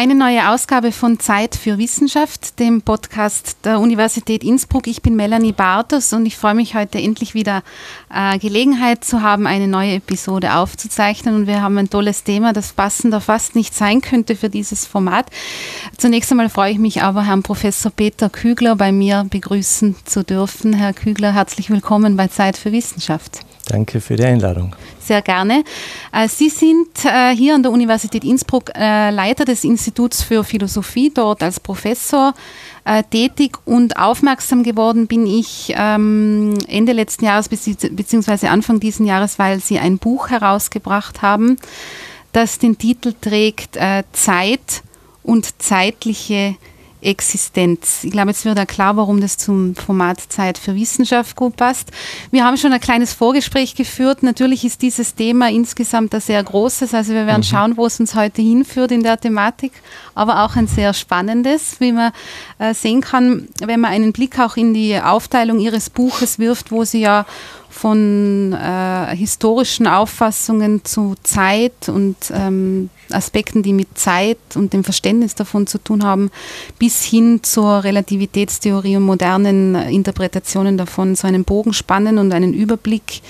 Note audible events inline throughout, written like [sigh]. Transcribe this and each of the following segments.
Eine neue Ausgabe von Zeit für Wissenschaft, dem Podcast der Universität Innsbruck. Ich bin Melanie Bartos und ich freue mich heute endlich wieder äh, Gelegenheit zu haben, eine neue Episode aufzuzeichnen. Und wir haben ein tolles Thema, das passender fast nicht sein könnte für dieses Format. Zunächst einmal freue ich mich aber, Herrn Professor Peter Kügler bei mir begrüßen zu dürfen. Herr Kügler, herzlich willkommen bei Zeit für Wissenschaft. Danke für die Einladung. Sehr gerne. Äh, Sie sind äh, hier an der Universität Innsbruck äh, Leiter des Instituts für Philosophie, dort als Professor tätig und aufmerksam geworden bin ich ähm, Ende letzten Jahres bzw. Anfang diesen Jahres, weil Sie ein Buch herausgebracht haben, das den Titel trägt Zeit und zeitliche Existenz. Ich glaube, jetzt wird da klar, warum das zum Format Zeit für Wissenschaft gut passt. Wir haben schon ein kleines Vorgespräch geführt. Natürlich ist dieses Thema insgesamt ein sehr großes. Also wir werden mhm. schauen, wo es uns heute hinführt in der Thematik, aber auch ein sehr spannendes, wie man äh, sehen kann, wenn man einen Blick auch in die Aufteilung Ihres Buches wirft, wo Sie ja von äh, historischen Auffassungen zu Zeit und ähm, Aspekten, die mit Zeit und dem Verständnis davon zu tun haben, bis hin zur Relativitätstheorie und modernen Interpretationen davon so einen Bogen spannen und einen Überblick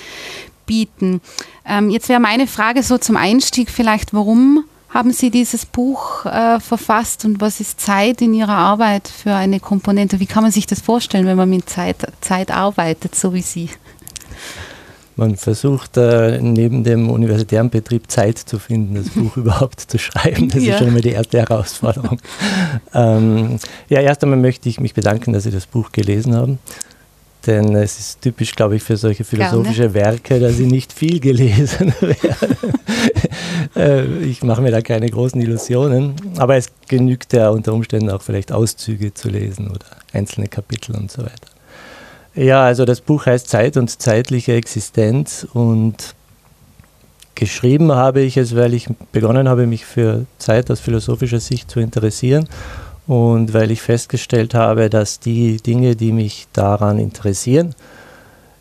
bieten. Ähm, jetzt wäre meine Frage so zum Einstieg vielleicht, warum haben Sie dieses Buch äh, verfasst und was ist Zeit in Ihrer Arbeit für eine Komponente? Wie kann man sich das vorstellen, wenn man mit Zeit, Zeit arbeitet, so wie Sie? Man versucht äh, neben dem universitären Betrieb Zeit zu finden, das Buch [laughs] überhaupt zu schreiben. Das ja. ist schon einmal die erste Herausforderung. ähm, ja, erst einmal möchte ich mich bedanken, dass Sie das Buch gelesen haben. Denn es ist typisch, glaube ich, für solche philosophische Gerne. Werke, dass sie nicht viel gelesen [laughs] werden. Äh, ich mache mir da keine großen Illusionen. Aber es genügt ja unter Umständen auch vielleicht Auszüge zu lesen oder einzelne Kapitel und so weiter. Ja, also das Buch heißt Zeit und zeitliche Existenz und geschrieben habe ich es, weil ich begonnen habe, mich für Zeit aus philosophischer Sicht zu interessieren und weil ich festgestellt habe, dass die Dinge, die mich daran interessieren,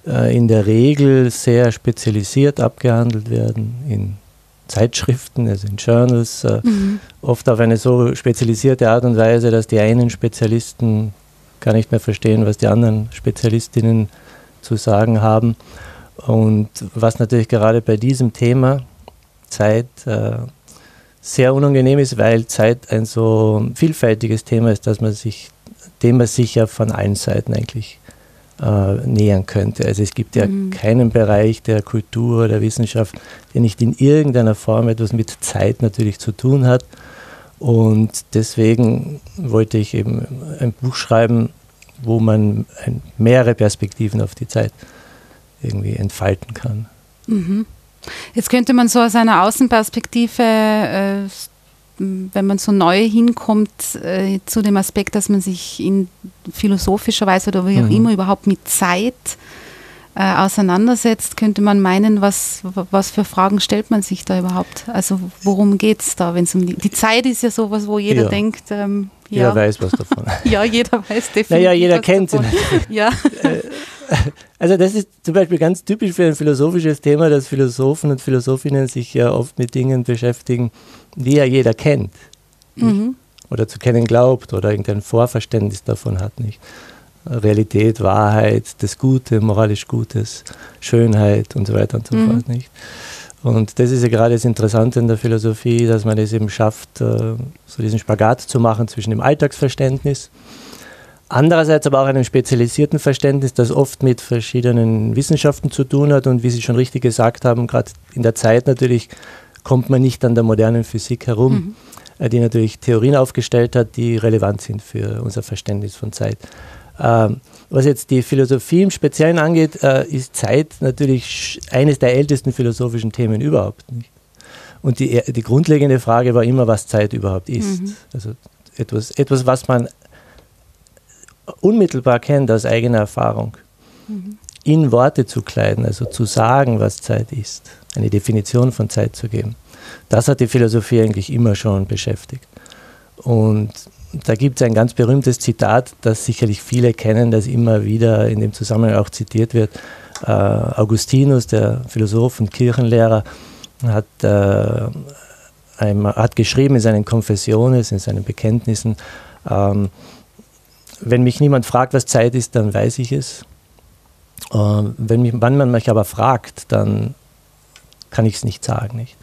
äh, in der Regel sehr spezialisiert abgehandelt werden in Zeitschriften, also in Journals, äh, mhm. oft auf eine so spezialisierte Art und Weise, dass die einen Spezialisten gar nicht mehr verstehen, was die anderen Spezialistinnen zu sagen haben. Und was natürlich gerade bei diesem Thema Zeit äh, sehr unangenehm ist, weil Zeit ein so vielfältiges Thema ist, dass man sich, dem man sich ja von allen Seiten eigentlich äh, nähern könnte. Also es gibt ja mhm. keinen Bereich der Kultur, der Wissenschaft, der nicht in irgendeiner Form etwas mit Zeit natürlich zu tun hat. Und deswegen wollte ich eben ein Buch schreiben, wo man mehrere Perspektiven auf die Zeit irgendwie entfalten kann. Mhm. Jetzt könnte man so aus einer Außenperspektive, äh, wenn man so neu hinkommt, äh, zu dem Aspekt, dass man sich in philosophischer Weise oder wie auch mhm. immer überhaupt mit Zeit äh, auseinandersetzt, könnte man meinen, was, was für Fragen stellt man sich da überhaupt? Also worum geht es da, wenn es um die, die Zeit ist ja sowas, wo jeder ja. denkt, ähm, jeder ja. weiß was davon. [laughs] ja, jeder weiß [laughs] definitiv. Naja, jeder kennt sie. [laughs] ja. Äh, also das ist zum Beispiel ganz typisch für ein philosophisches Thema, dass Philosophen und Philosophinnen sich ja oft mit Dingen beschäftigen, die ja jeder kennt. Mhm. Oder zu kennen glaubt oder irgendein Vorverständnis davon hat, nicht? Realität, Wahrheit, das Gute, moralisch Gutes, Schönheit und so weiter und so mhm. fort. Nicht? Und das ist ja gerade das Interessante in der Philosophie, dass man es eben schafft, äh, so diesen Spagat zu machen zwischen dem Alltagsverständnis, andererseits aber auch einem spezialisierten Verständnis, das oft mit verschiedenen Wissenschaften zu tun hat. Und wie Sie schon richtig gesagt haben, gerade in der Zeit natürlich kommt man nicht an der modernen Physik herum, mhm. Äh, die natürlich Theorien aufgestellt hat, die relevant sind für unser Verständnis von Zeit. Ähm, was jetzt die Philosophie im Speziellen angeht, äh, ist Zeit natürlich eines der ältesten philosophischen Themen überhaupt. Nicht? Und die, die grundlegende Frage war immer, was Zeit überhaupt ist. Mhm. Also etwas, etwas, was man unmittelbar kennt aus eigener Erfahrung. Mhm. In Worte zu kleiden, also zu sagen, was Zeit ist, eine Definition von Zeit zu geben. Das hat die Philosophie eigentlich immer schon beschäftigt. Und da gibt es ein ganz berühmtes Zitat, das sicherlich viele kennen, das immer wieder in dem Zusammenhang auch zitiert wird. Äh, Augustinus, der Philosoph und Kirchenlehrer, hat äh, einmal, hat geschrieben in seinen Konfessionen, in seinen Bekenntnissen, ähm, wenn mich niemand fragt, was Zeit ist, dann weiß ich es. Ähm, wenn, mich, wenn man mich aber fragt, dann kann ich es nicht sagen, nicht?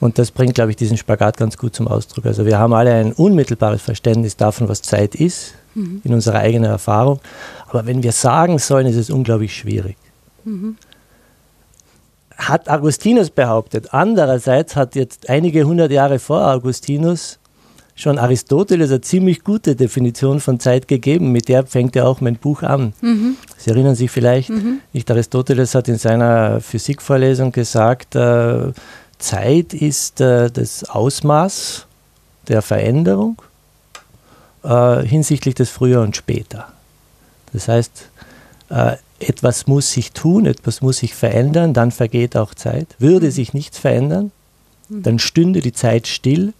Und das bringt, glaube ich, diesen Spagat ganz gut zum Ausdruck. Also wir haben alle ein unmittelbares Verständnis davon, was Zeit ist, mhm. in unserer eigenen Erfahrung. Aber wenn wir sagen sollen, ist es unglaublich schwierig. Mhm. Hat Augustinus behauptet. Andererseits hat jetzt einige hundert Jahre vor Augustinus schon Aristoteles eine ziemlich gute Definition von Zeit gegeben. Mit der fängt ja auch mein Buch an. Mhm. Sie erinnern sich vielleicht, mhm. nicht Aristoteles hat in seiner Physikvorlesung gesagt, äh, Zeit ist äh, das Ausmaß der Veränderung äh, hinsichtlich des Früher und Später. Das heißt, äh, etwas muss sich tun, etwas muss sich verändern, dann vergeht auch Zeit. Würde mhm. sich nichts verändern, mhm. dann stünde die Zeit still.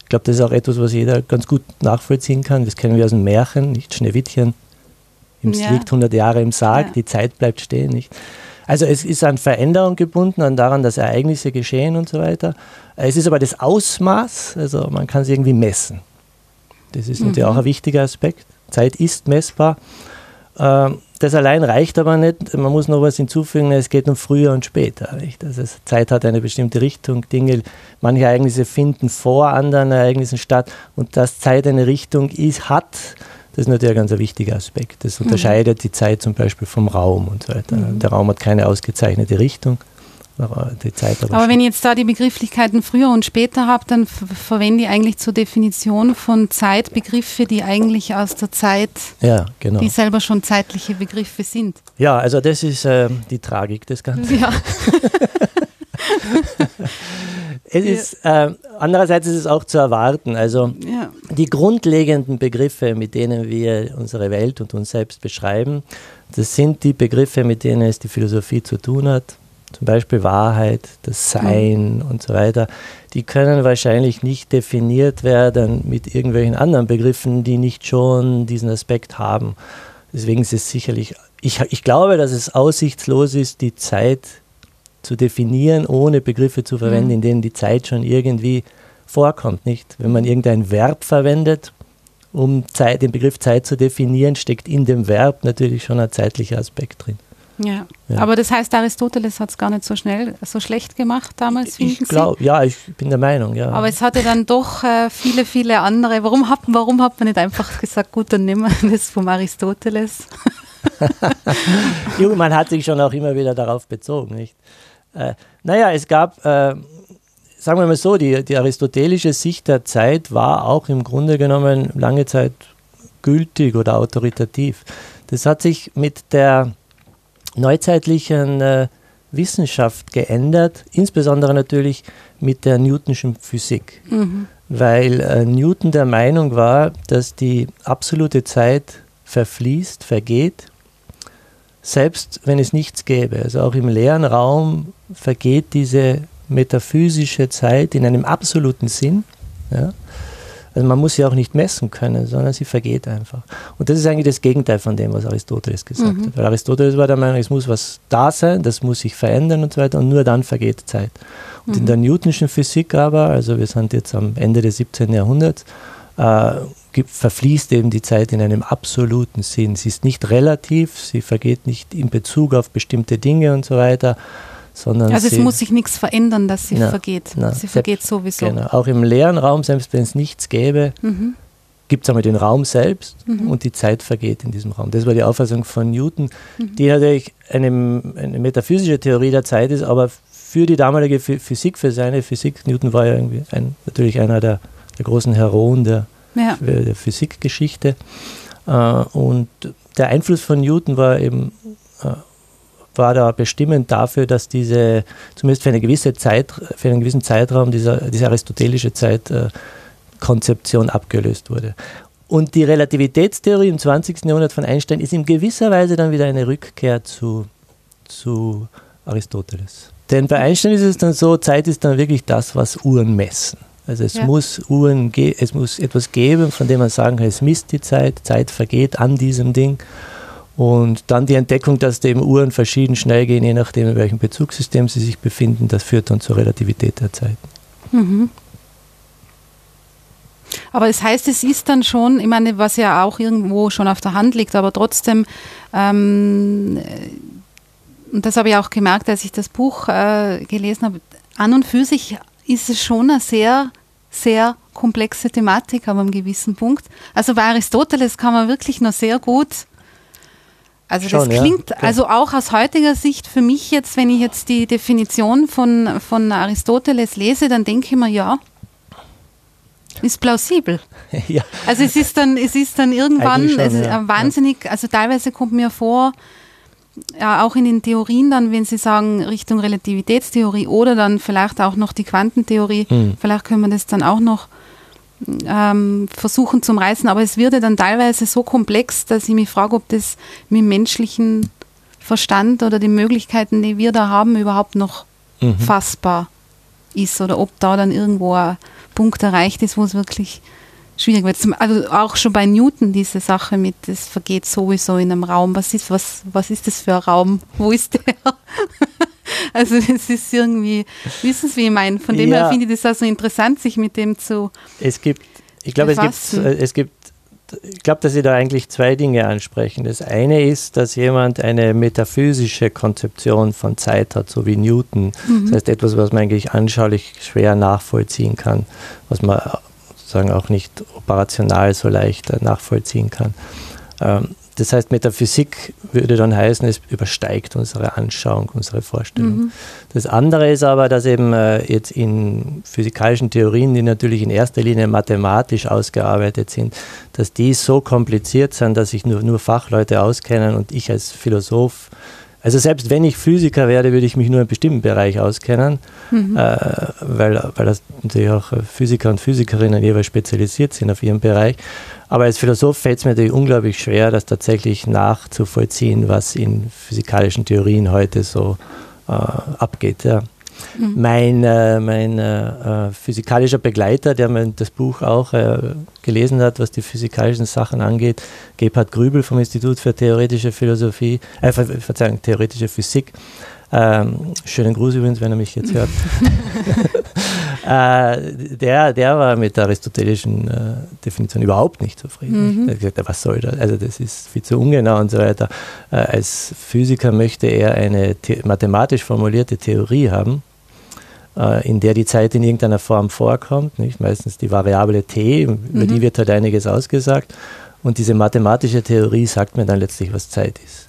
Ich glaube, das ist auch etwas, was jeder ganz gut nachvollziehen kann. Das kennen wir aus dem Märchen, nicht Schneewittchen. Im ja. liegt 100 Jahre im Sarg, ja. die Zeit bleibt stehen, nicht? Also es ist an Veränderung gebunden, an daran, dass Ereignisse geschehen und so weiter. Es ist aber das Ausmaß, also man kann es irgendwie messen. Das ist mhm. natürlich auch ein wichtiger Aspekt. Zeit ist messbar. Ähm, das allein reicht aber nicht. Man muss noch was hinzufügen, es geht um früher und später. Nicht? Also Zeit hat eine bestimmte Richtung, Dinge, manche Ereignisse finden vor anderen Ereignissen statt und dass Zeit eine Richtung ist, hat, das ist natürlich ein ganz wichtiger Aspekt. Das mhm. unterscheidet mhm. die Zeit zum Beispiel vom Raum und so weiter. Mhm. Der Raum hat keine ausgezeichnete Richtung. Die Zeit aber, aber wenn ich jetzt da die Begrifflichkeiten früher und später habe, dann verwende ich eigentlich zur Definition von Zeit Begriffe, die eigentlich aus der Zeit, ja, genau. die selber schon zeitliche Begriffe sind. Ja, also das ist äh, die Tragik des Ganzen. Ja. [laughs] [laughs] es ist, äh, andererseits ist es auch zu erwarten. Also ja. die grundlegenden Begriffe, mit denen wir unsere Welt und uns selbst beschreiben, das sind die Begriffe, mit denen es die Philosophie zu tun hat. Zum Beispiel Wahrheit, das Sein mhm. und so weiter. Die können wahrscheinlich nicht definiert werden mit irgendwelchen anderen Begriffen, die nicht schon diesen Aspekt haben. Deswegen ist es sicherlich, ich, ich glaube, dass es aussichtslos ist, die Zeit zu definieren, ohne Begriffe zu verwenden, mhm. in denen die Zeit schon irgendwie vorkommt. Nicht? Wenn man irgendein Verb verwendet, um Zeit, den Begriff Zeit zu definieren, steckt in dem Verb natürlich schon ein zeitlicher Aspekt drin. Ja. ja. aber das heißt, Aristoteles hat es gar nicht so schnell, so schlecht gemacht damals, ich glaub, Ja, ich bin der Meinung, ja. Aber es hatte dann doch äh, viele, viele andere. Warum hat, warum hat man nicht einfach gesagt, gut, dann nehmen wir das vom Aristoteles? [laughs] man hat sich schon auch immer wieder darauf bezogen, nicht? Äh, naja, es gab, äh, sagen wir mal so, die, die aristotelische Sicht der Zeit war auch im Grunde genommen lange Zeit gültig oder autoritativ. Das hat sich mit der neuzeitlichen äh, Wissenschaft geändert, insbesondere natürlich mit der Newtonschen Physik, mhm. weil äh, Newton der Meinung war, dass die absolute Zeit verfließt, vergeht selbst wenn es nichts gäbe. Also auch im leeren Raum vergeht diese metaphysische Zeit in einem absoluten Sinn. Ja? Also man muss sie auch nicht messen können, sondern sie vergeht einfach. Und das ist eigentlich das Gegenteil von dem, was Aristoteles gesagt mhm. hat. Weil Aristoteles war der Meinung, es muss was da sein, das muss sich verändern und so weiter und nur dann vergeht Zeit. Und mhm. in der Newtonschen Physik aber, also wir sind jetzt am Ende des 17. Jahrhunderts, äh, gibt, verfließt eben die Zeit in einem absoluten Sinn. Sie ist nicht relativ, sie vergeht nicht in Bezug auf bestimmte Dinge und so weiter, sondern. Also es muss sich nichts verändern, dass sie na, vergeht. Na, sie vergeht sowieso. Genau. Auch im leeren Raum, selbst wenn es nichts gäbe, mhm. gibt es einmal den Raum selbst mhm. und die Zeit vergeht in diesem Raum. Das war die Auffassung von Newton, mhm. die natürlich eine, eine metaphysische Theorie der Zeit ist, aber für die damalige Physik, für seine Physik, Newton war ja irgendwie ein, natürlich einer der der großen Heroen der, ja. der Physikgeschichte. Äh, und der Einfluss von Newton war eben äh, war da bestimmend dafür, dass diese, zumindest für eine gewisse Zeit, für einen gewissen Zeitraum, dieser, diese aristotelische Zeitkonzeption abgelöst wurde. Und die Relativitätstheorie im 20. Jahrhundert von Einstein ist in gewisser Weise dann wieder eine Rückkehr zu, zu Aristoteles. Denn bei Einstein ist es dann so, Zeit ist dann wirklich das, was Uhren messen. Also es ja. muss Uhren, es muss etwas geben, von dem man sagen kann, es misst die Zeit, Zeit vergeht an diesem Ding. Und dann die Entdeckung, dass eben Uhren verschieden schnell gehen, je nachdem, in welchem Bezugssystem sie sich befinden, das führt dann zur Relativität der Zeit. Mhm. Aber es heißt, es ist dann schon, ich meine, was ja auch irgendwo schon auf der Hand liegt, aber trotzdem, ähm, und das habe ich auch gemerkt, als ich das Buch äh, gelesen habe, an und für sich ist es schon eine sehr, sehr komplexe Thematik, aber einem gewissen Punkt. Also bei Aristoteles kann man wirklich noch sehr gut also Schon, das klingt, ja. okay. also auch aus heutiger Sicht für mich jetzt, wenn ich jetzt die Definition von, von Aristoteles lese, dann denke ich mir, ja, ist plausibel. [laughs] ja. Also es ist dann, es ist dann irgendwann schon, ist ja. wahnsinnig, also teilweise kommt mir vor, ja, auch in den Theorien dann, wenn Sie sagen Richtung Relativitätstheorie oder dann vielleicht auch noch die Quantentheorie, hm. vielleicht können wir das dann auch noch ähm, versuchen zum Reißen, aber es wird ja dann teilweise so komplex, dass ich mich frage, ob das mit dem menschlichen Verstand oder den Möglichkeiten, die wir da haben, überhaupt noch mhm. fassbar ist oder ob da dann irgendwo ein Punkt erreicht ist, wo es wirklich schwierig wird. Also auch schon bei Newton diese Sache mit, es vergeht sowieso in einem Raum. Was ist, was, was ist das für ein Raum? Wo ist der? [laughs] [laughs] also es ist irgendwie, wissen Sie, wie ich meine? Von dem ja. her finde ich das auch so interessant, sich mit dem zu Es gibt, ich glaube, es gibt, äh, es gibt ich glaube, dass Sie da eigentlich zwei Dinge ansprechen. Das eine ist, dass jemand eine metaphysische Konzeption von Zeit hat, so wie Newton. Mhm. Das heißt, etwas, was man eigentlich anschaulich schwer nachvollziehen kann, was man sozusagen auch nicht operational so leicht äh, nachvollziehen kann. Ähm, das heißt, Metaphysik würde dann heißen, es übersteigt unsere Anschauung, unsere Vorstellung. Mhm. Das andere ist aber, dass eben äh, jetzt in physikalischen Theorien, die natürlich in erster Linie mathematisch ausgearbeitet sind, dass die so kompliziert sind, dass sich nur, nur Fachleute auskennen und ich als Philosoph also selbst wenn ich Physiker werde, würde ich mich nur in einem bestimmten Bereich auskennen, mhm. äh, weil, weil das natürlich auch Physiker und Physikerinnen jeweils spezialisiert sind auf ihrem Bereich. Aber als Philosoph fällt es mir natürlich unglaublich schwer, das tatsächlich nachzuvollziehen, was in physikalischen Theorien heute so äh, abgeht. Ja. Mhm. Mein, äh, mein äh, physikalischer Begleiter, der mir das Buch auch äh, gelesen hat, was die physikalischen Sachen angeht, Gebhard Grübel vom Institut für theoretische Philosophie, äh, Verzeihung, theoretische Physik. Ähm, schönen Gruß übrigens, wenn er mich jetzt hört. [laughs] [laughs] äh, der, der war mit der aristotelischen äh, Definition überhaupt nicht zufrieden. Mhm. Er hat gesagt, was soll das? Also das ist viel zu ungenau und so weiter. Äh, als Physiker möchte er eine mathematisch formulierte Theorie haben, äh, in der die Zeit in irgendeiner Form vorkommt, nicht? meistens die Variable t, über mhm. die wird halt einiges ausgesagt. Und diese mathematische Theorie sagt mir dann letztlich, was Zeit ist.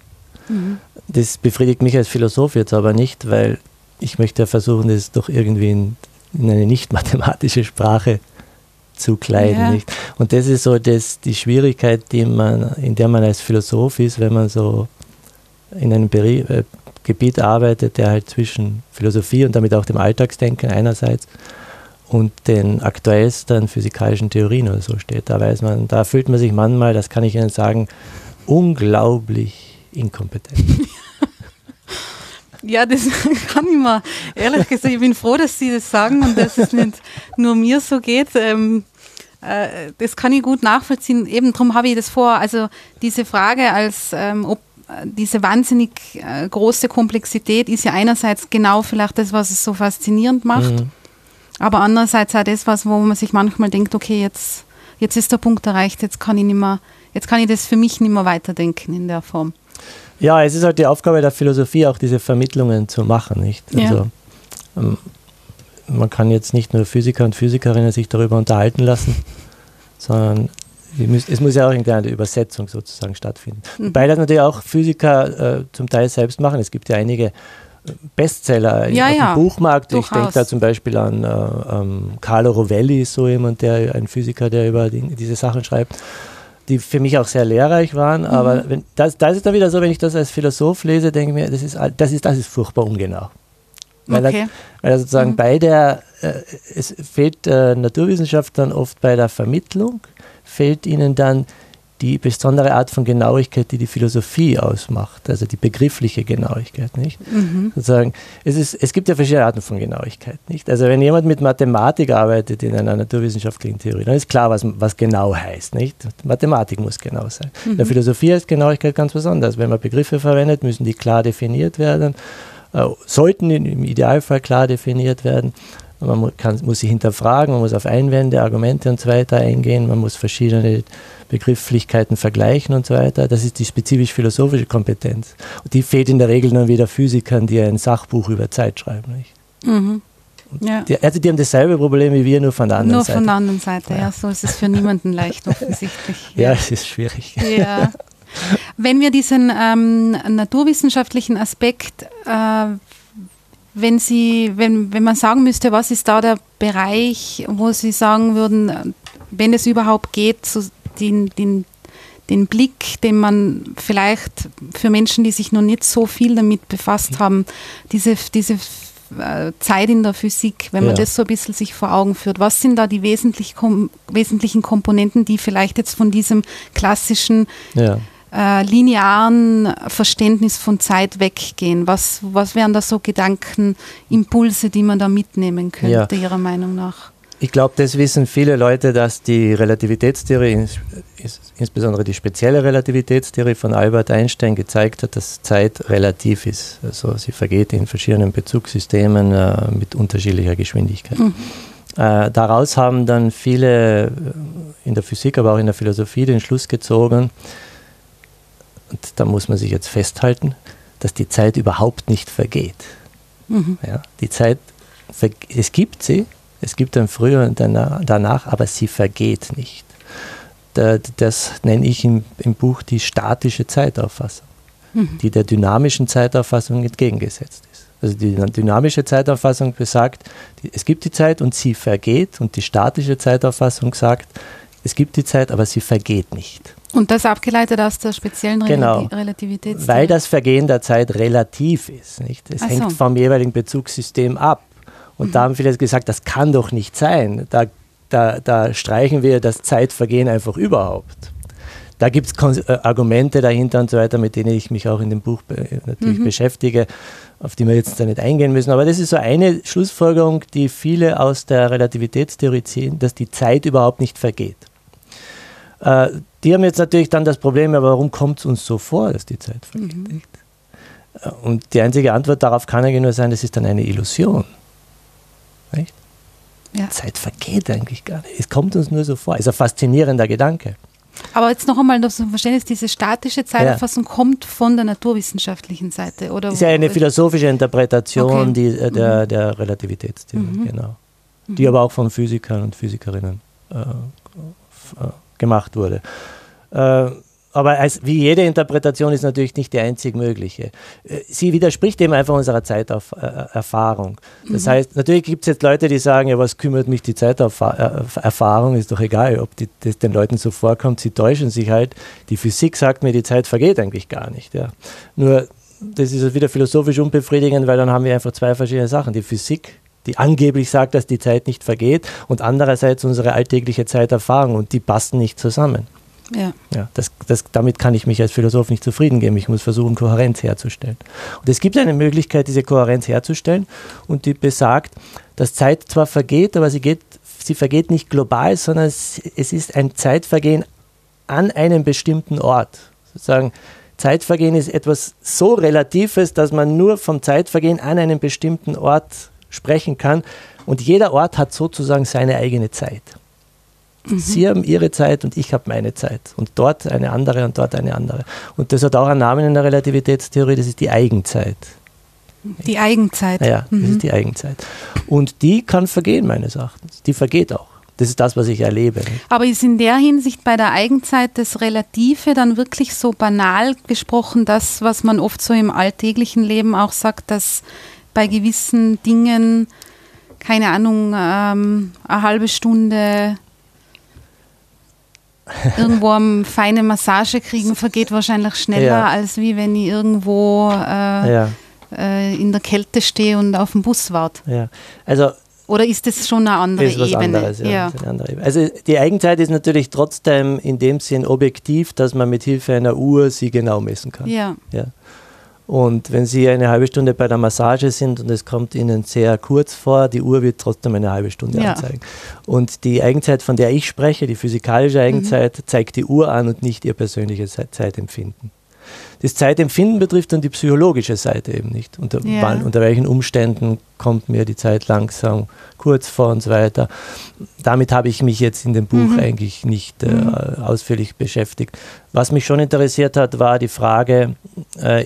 Mhm. Das befriedigt mich als Philosoph jetzt aber nicht, weil ich möchte ja versuchen, das doch irgendwie in, in eine nicht mathematische Sprache zu kleiden. Ja. Nicht? Und das ist so das, die Schwierigkeit, die man, in der man als Philosoph ist, wenn man so in einem Beri äh, Gebiet arbeitet, der halt zwischen Philosophie und damit auch dem Alltagsdenken einerseits und den aktuellsten physikalischen Theorien oder so steht. Da weiß man, da fühlt man sich manchmal, das kann ich Ihnen sagen, unglaublich inkompetent. [laughs] Ja, das [laughs] kann ich mal. Ehrlich gesagt, ich bin froh, dass Sie das sagen und dass es nicht nur mir so geht. Ähm, äh, das kann ich gut nachvollziehen. Eben darum habe ich das vor. Also diese Frage, als ähm, ob diese wahnsinnig äh, große Komplexität ist ja einerseits genau vielleicht das, was es so faszinierend macht, mhm. aber andererseits auch das, was, wo man sich manchmal denkt, okay, jetzt, jetzt ist der Punkt erreicht, jetzt kann ich nicht mehr, jetzt kann ich das für mich nicht mehr weiterdenken in der Form. Ja, es ist halt die Aufgabe der Philosophie, auch diese Vermittlungen zu machen, nicht? Also, ja. ähm, man kann jetzt nicht nur Physiker und Physikerinnen sich darüber unterhalten lassen, sondern es muss ja auch irgendeine Übersetzung sozusagen stattfinden. Mhm. Wobei das natürlich auch Physiker äh, zum Teil selbst machen. Es gibt ja einige äh, Bestseller ja, auf ja. dem Buchmarkt. Durchaus. Ich denke da zum Beispiel an äh, ähm, Carlo Rovelli, so jemand, der ein Physiker, der über die, diese Sachen schreibt, die für mich auch sehr lehrreich waren. Mhm. Aber wenn, das, das ist dann wieder so, wenn ich das als Philosoph lese, denke ich mir, das ist, das ist, das ist furchtbar ungenau. Weil, okay. er, weil er sozusagen mhm. bei der, äh, es fehlt äh, Naturwissenschaft dann oft bei der Vermittlung fehlt ihnen dann die besondere Art von Genauigkeit, die die Philosophie ausmacht, also die begriffliche Genauigkeit, nicht? Mhm. Sozusagen, es, ist, es gibt ja verschiedene Arten von Genauigkeit, nicht? Also wenn jemand mit Mathematik arbeitet in einer naturwissenschaftlichen Theorie, dann ist klar, was, was genau heißt, nicht? Mathematik muss genau sein. Mhm. In der Philosophie ist Genauigkeit ganz besonders. Wenn man Begriffe verwendet, müssen die klar definiert werden, äh, sollten im Idealfall klar definiert werden Man kann, muss sie hinterfragen, man muss auf Einwände, Argumente und so weiter eingehen, man muss verschiedene Begrifflichkeiten vergleichen und so weiter. Das ist die spezifisch philosophische Kompetenz. Und die fehlt in der Regel dann wieder Physikern, die ein Sachbuch über Zeit schreiben. Nicht? Mhm. Ja. Die, also die haben dasselbe Problem wie wir, nur von der anderen nur Seite. Nur von der anderen Seite, ja. ja. So ist es für niemanden leicht [laughs] offensichtlich. Ja, es ist schwierig. Ja. Wenn wir diesen ähm, naturwissenschaftlichen Aspekt, äh, wenn Sie, wenn, wenn man sagen müsste, was ist da der Bereich, wo Sie sagen würden, wenn es überhaupt geht, so den, den, den Blick, den man vielleicht für Menschen, die sich noch nicht so viel damit befasst haben, diese, diese äh, Zeit in der Physik, wenn man ja. das so ein bisschen sich vor Augen führt. Was sind da die wesentlich kom wesentlichen Komponenten, die vielleicht jetzt von diesem klassischen ja. Äh, linearen Verständnis von Zeit weggehen? Was, was wären da so Gedankenimpulse, die man da mitnehmen könnte, ja. Ihrer Meinung nach? Ich glaube, das wissen viele Leute, dass die Relativitätstheorie, insbesondere die spezielle Relativitätstheorie von Albert Einstein, gezeigt hat, dass Zeit relativ ist. Also sie vergeht in verschiedenen Bezugssystemen äh, mit unterschiedlicher Geschwindigkeit. Mhm. Äh, daraus haben dann viele äh, in der Physik, aber auch in der Philosophie den Schluss gezogen, und da muss man sich jetzt festhalten, dass die Zeit überhaupt nicht vergeht. Mhm. Ja, die Zeit, es gibt sie, es gibt ein Früher und danach, aber sie vergeht nicht. Das nenne ich im, im Buch die statische Zeitauffassung, mhm. die der dynamischen Zeitauffassung entgegengesetzt ist. Also die dynamische Zeitauffassung besagt, es gibt die Zeit und sie vergeht und die statische Zeitauffassung sagt, es gibt die Zeit, aber sie vergeht nicht. Und das abgeleitet aus der speziellen genau, Relativitätstheorie? Weil das Vergehen der Zeit relativ ist. Nicht? Es Ach hängt so. vom jeweiligen Bezugssystem ab. Und da haben viele gesagt, das kann doch nicht sein. Da, da, da streichen wir das Zeitvergehen einfach überhaupt. Da gibt es äh, Argumente dahinter und so weiter, mit denen ich mich auch in dem Buch natürlich mhm. beschäftige, auf die wir jetzt da nicht eingehen müssen. Aber das ist so eine Schlussfolgerung, die viele aus der Relativitätstheorie ziehen, dass die Zeit überhaupt nicht vergeht. Die haben jetzt natürlich dann das Problem, aber warum kommt es uns so vor, dass die Zeit vergeht? Mhm. Und die einzige Antwort darauf kann eigentlich nur sein, das ist dann eine Illusion. Nicht? Ja. Zeit vergeht eigentlich gar nicht. Es kommt uns nur so vor. Es ist ein faszinierender Gedanke. Aber jetzt noch einmal das Verständnis, diese statische Zeiterfassung ja. kommt von der naturwissenschaftlichen Seite, oder? Ist ja eine philosophische Interpretation okay. die, äh, der, mhm. der Relativitätstheorie, mhm. genau. Die mhm. aber auch von Physikern und Physikerinnen äh, äh gemacht wurde. Äh, aber als, wie jede Interpretation ist natürlich nicht die einzig mögliche. Äh, sie widerspricht eben einfach unserer Zeiterfahrung. Das mhm. heißt, natürlich gibt es jetzt Leute, die sagen, ja, was kümmert mich die Zeiterfahrung, ist doch egal, ob die, das den Leuten so vorkommt, sie täuschen sich halt. Die Physik sagt mir, die Zeit vergeht eigentlich gar nicht. Ja. Nur, das ist wieder philosophisch unbefriedigend, weil dann haben wir einfach zwei verschiedene Sachen. Die Physik die angeblich sagt, dass die Zeit nicht vergeht und andererseits unsere alltägliche Zeiterfahrung und die passen nicht zusammen. Ja. ja das, das, damit kann ich mich als Philosoph nicht zufrieden geben. Ich muss versuchen, Kohärenz herzustellen. Und es gibt eine Möglichkeit, diese Kohärenz herzustellen und die besagt, dass Zeit zwar vergeht, aber sie, geht, sie vergeht nicht global, sondern es, es ist ein Zeitvergehen an einem bestimmten Ort. Sozusagen, Zeitvergehen ist etwas so Relatives, dass man nur vom Zeitvergehen an einem bestimmten Ort sprechen kann. Und jeder Ort hat sozusagen seine eigene Zeit. Mhm. Sie haben ihre Zeit und ich habe meine Zeit. Und dort eine andere und dort eine andere. Und das hat auch einen Namen in der Relativitätstheorie, das ist die Eigenzeit. Die Eigenzeit. Ja, das mhm. ist die Eigenzeit. Und die kann vergehen, meines Erachtens. Die vergeht auch. Das ist das, was ich erlebe. Aber ist in der Hinsicht bei der Eigenzeit das Relative dann wirklich so banal gesprochen, das, was man oft so im alltäglichen Leben auch sagt, dass bei gewissen Dingen, keine Ahnung, ähm, eine halbe Stunde irgendwo eine feine Massage kriegen vergeht wahrscheinlich schneller, ja. als wie wenn ich irgendwo äh, ja. äh, in der Kälte stehe und auf dem Bus warte. Ja. Also oder ist das schon eine andere ist was Ebene? Anderes, ja. ja. Eine andere Ebene. Also die Eigenzeit ist natürlich trotzdem in dem Sinn objektiv, dass man mit Hilfe einer Uhr sie genau messen kann. Ja. ja. Und wenn Sie eine halbe Stunde bei der Massage sind und es kommt Ihnen sehr kurz vor, die Uhr wird trotzdem eine halbe Stunde ja. anzeigen. Und die Eigenzeit, von der ich spreche, die physikalische Eigenzeit, mhm. zeigt die Uhr an und nicht Ihr persönliches Zeitempfinden. das Zeitempfinden betrifft dann die psychologische Seite eben nicht. Unter, ja. wann, unter welchen Umständen kommt mir die Zeit langsam, kurz vor und so weiter. Damit habe ich mich jetzt in dem Buch mhm. eigentlich nicht äh, mhm. ausführlich beschäftigt. Was mich schon interessiert hat, war die Frage, äh,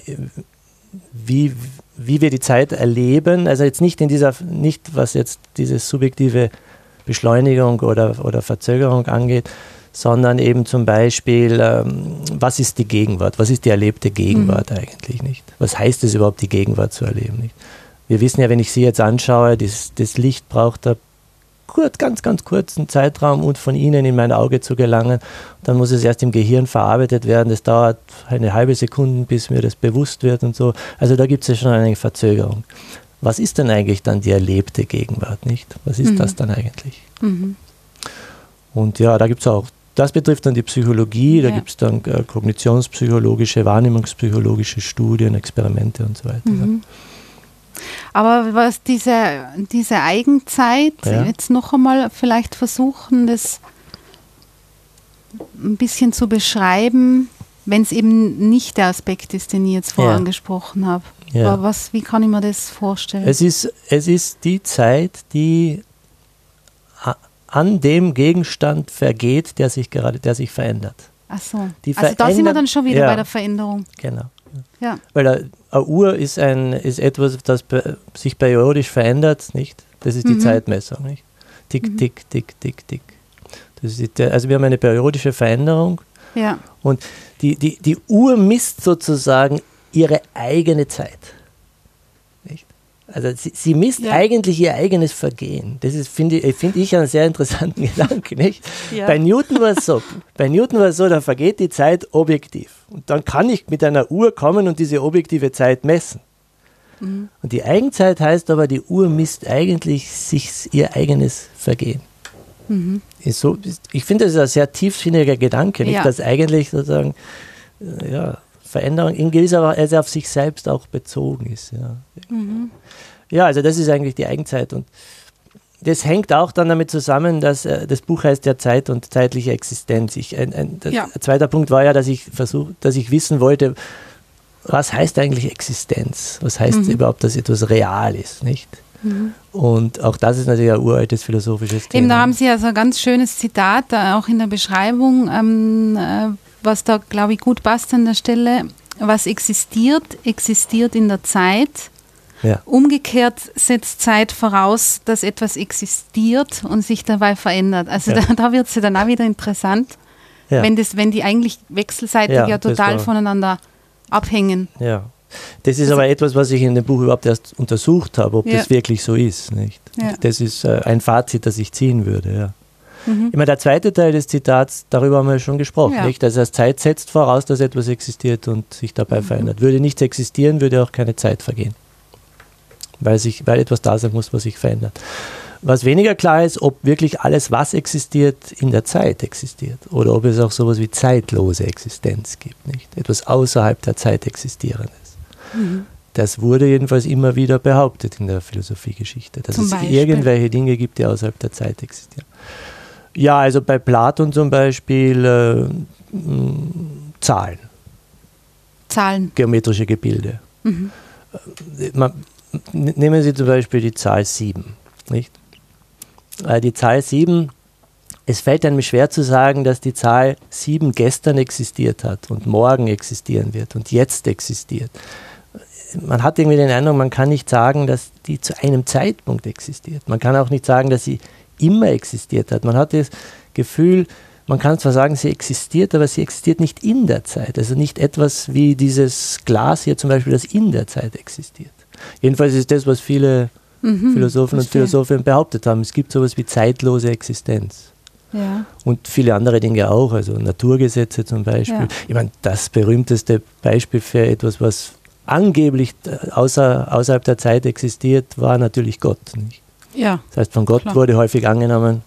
wie, wie wir die Zeit erleben. Also jetzt nicht in dieser, nicht was jetzt diese subjektive Beschleunigung oder, oder Verzögerung angeht, sondern eben zum Beispiel, ähm, was ist die Gegenwart? Was ist die erlebte Gegenwart mhm. eigentlich nicht? Was heißt es überhaupt, die Gegenwart zu erleben nicht? Wir wissen ja, wenn ich Sie jetzt anschaue, das, das Licht braucht da kurz, ganz, ganz kurzen Zeitraum, um von Ihnen in mein Auge zu gelangen. Dann muss es erst im Gehirn verarbeitet werden. Das dauert eine halbe Sekunde, bis mir das bewusst wird und so. Also da gibt es ja schon eine Verzögerung. Was ist denn eigentlich dann die erlebte Gegenwart, nicht? Was ist mhm. das dann eigentlich? Mhm. Und ja, da gibt es auch das betrifft dann die Psychologie, da ja. gibt es dann äh, kognitionspsychologische, wahrnehmungspsychologische Studien, Experimente und so weiter. Mhm. Aber was diese, diese Eigenzeit, ja. jetzt noch einmal vielleicht versuchen, das ein bisschen zu beschreiben, wenn es eben nicht der Aspekt ist, den ich jetzt vorher ja. angesprochen habe. Ja. was, wie kann ich mir das vorstellen? Es ist, es ist die Zeit, die an dem Gegenstand vergeht, der sich gerade, der sich verändert. Ach so. Die also da sind wir dann schon wieder ja, bei der Veränderung. Genau. Ja. Weil eine Uhr ist, ein, ist etwas, das sich periodisch verändert, nicht? Das ist die mhm. Zeitmessung, nicht? Tick, mhm. tick, tick, tick, tick. Das ist der, also wir haben eine periodische Veränderung. Ja. Und die, die, die Uhr misst sozusagen ihre eigene Zeit. Also sie, sie misst ja. eigentlich ihr eigenes Vergehen. Das ist, finde ich, find ich einen sehr interessanten [laughs] Gedanken. Nicht? Ja. Bei Newton war es so. Bei Newton war es so, da vergeht die Zeit objektiv. Und dann kann ich mit einer Uhr kommen und diese objektive Zeit messen. Mhm. Und die Eigenzeit heißt aber, die Uhr misst eigentlich sich ihr eigenes Vergehen. Mhm. So, ich finde, das ist ein sehr tiefsinniger Gedanke, nicht? Ja. dass eigentlich sozusagen äh, ja, Veränderung in gewisser Weise auf sich selbst auch bezogen ist. Ja. Mhm. ja, also das ist eigentlich die Eigenzeit und das hängt auch dann damit zusammen, dass äh, das Buch heißt ja Zeit und zeitliche Existenz. Ich, ein, ein, ja. zweiter Punkt war ja, dass ich versucht, dass ich wissen wollte, was heißt eigentlich Existenz? Was heißt mhm. überhaupt, dass etwas real ist, nicht? Mhm. Und auch das ist natürlich ein uraltes philosophisches Thema. Eben, da haben Sie also ein ganz schönes Zitat, auch in der Beschreibung, ähm, äh, was da, glaube ich, gut passt an der Stelle. Was existiert, existiert in der Zeit. Ja. Umgekehrt setzt Zeit voraus, dass etwas existiert und sich dabei verändert. Also ja. da, da wird es ja dann auch wieder interessant, ja. wenn, das, wenn die eigentlich wechselseitig ja, total voneinander abhängen. Ja. Das ist also, aber etwas, was ich in dem Buch überhaupt erst untersucht habe, ob das wirklich so ist. Nicht? Das ist äh, ein Fazit, das ich ziehen würde. Mhm. Meine, der zweite Teil des Zitats, darüber haben wir schon gesprochen, ja. nicht? Also Zeit setzt voraus, dass etwas existiert und sich dabei mhm. verändert. Würde nichts existieren, würde auch keine Zeit vergehen. Weil, sich, weil etwas da sein muss, was sich verändert. Was weniger klar ist, ob wirklich alles, was existiert, in der Zeit existiert. Oder ob es auch sowas wie zeitlose Existenz gibt, nicht? Etwas außerhalb der Zeit existierendes. Mhm. Das wurde jedenfalls immer wieder behauptet in der Philosophiegeschichte, dass Zum es Beispiel? irgendwelche Dinge gibt, die außerhalb der Zeit existieren. Ja, also bei Platon zum Beispiel äh, Zahlen. Zahlen. Geometrische Gebilde. Mhm. Äh, man, nehmen Sie zum Beispiel die Zahl 7. Nicht? Äh, die Zahl 7, es fällt einem schwer zu sagen, dass die Zahl 7 gestern existiert hat und morgen existieren wird und jetzt existiert. Man hat irgendwie den Eindruck, man kann nicht sagen, dass die zu einem Zeitpunkt existiert. Man kann auch nicht sagen, dass sie immer existiert hat. Man hat das Gefühl, man kann zwar sagen, sie existiert, aber sie existiert nicht in der Zeit. Also nicht etwas wie dieses Glas hier zum Beispiel, das in der Zeit existiert. Jedenfalls ist das, was viele mhm, Philosophen und Philosophinnen behauptet haben. Es gibt sowas wie zeitlose Existenz. Ja. Und viele andere Dinge auch, also Naturgesetze zum Beispiel. Ja. Ich meine, das berühmteste Beispiel für etwas, was angeblich außer, außerhalb der Zeit existiert, war natürlich Gott. Nicht? Ja. Das heißt, von Gott klar. wurde häufig angenommen,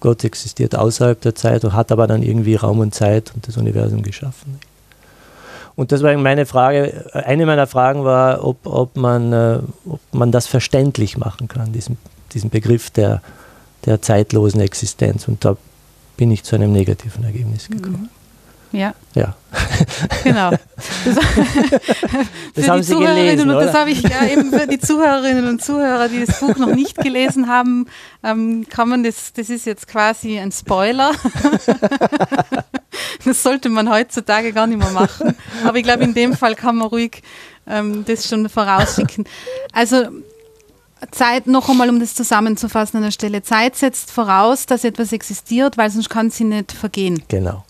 Gott existiert außerhalb der Zeit und hat aber dann irgendwie Raum und Zeit und das Universum geschaffen. Und das war meine Frage, eine meiner Fragen war, ob, ob, man, äh, ob man das verständlich machen kann, diesen, diesen Begriff der, der zeitlosen Existenz. Und da bin ich zu einem negativen Ergebnis gekommen. Ja. Ja. Genau. [laughs] Das, das [laughs] haben Sie gelesen, und das habe ich ja eben für die Zuhörerinnen und Zuhörer, die das Buch noch nicht gelesen haben, ähm, kann man das, das ist jetzt quasi ein Spoiler. [laughs] das sollte man heutzutage gar nicht mehr machen. Aber ich glaube, in dem Fall kann man ruhig ähm, das schon vorausschicken. Also Zeit, noch einmal, um das zusammenzufassen an der Stelle. Zeit setzt voraus, dass etwas existiert, weil sonst kann sie nicht vergehen. Genau.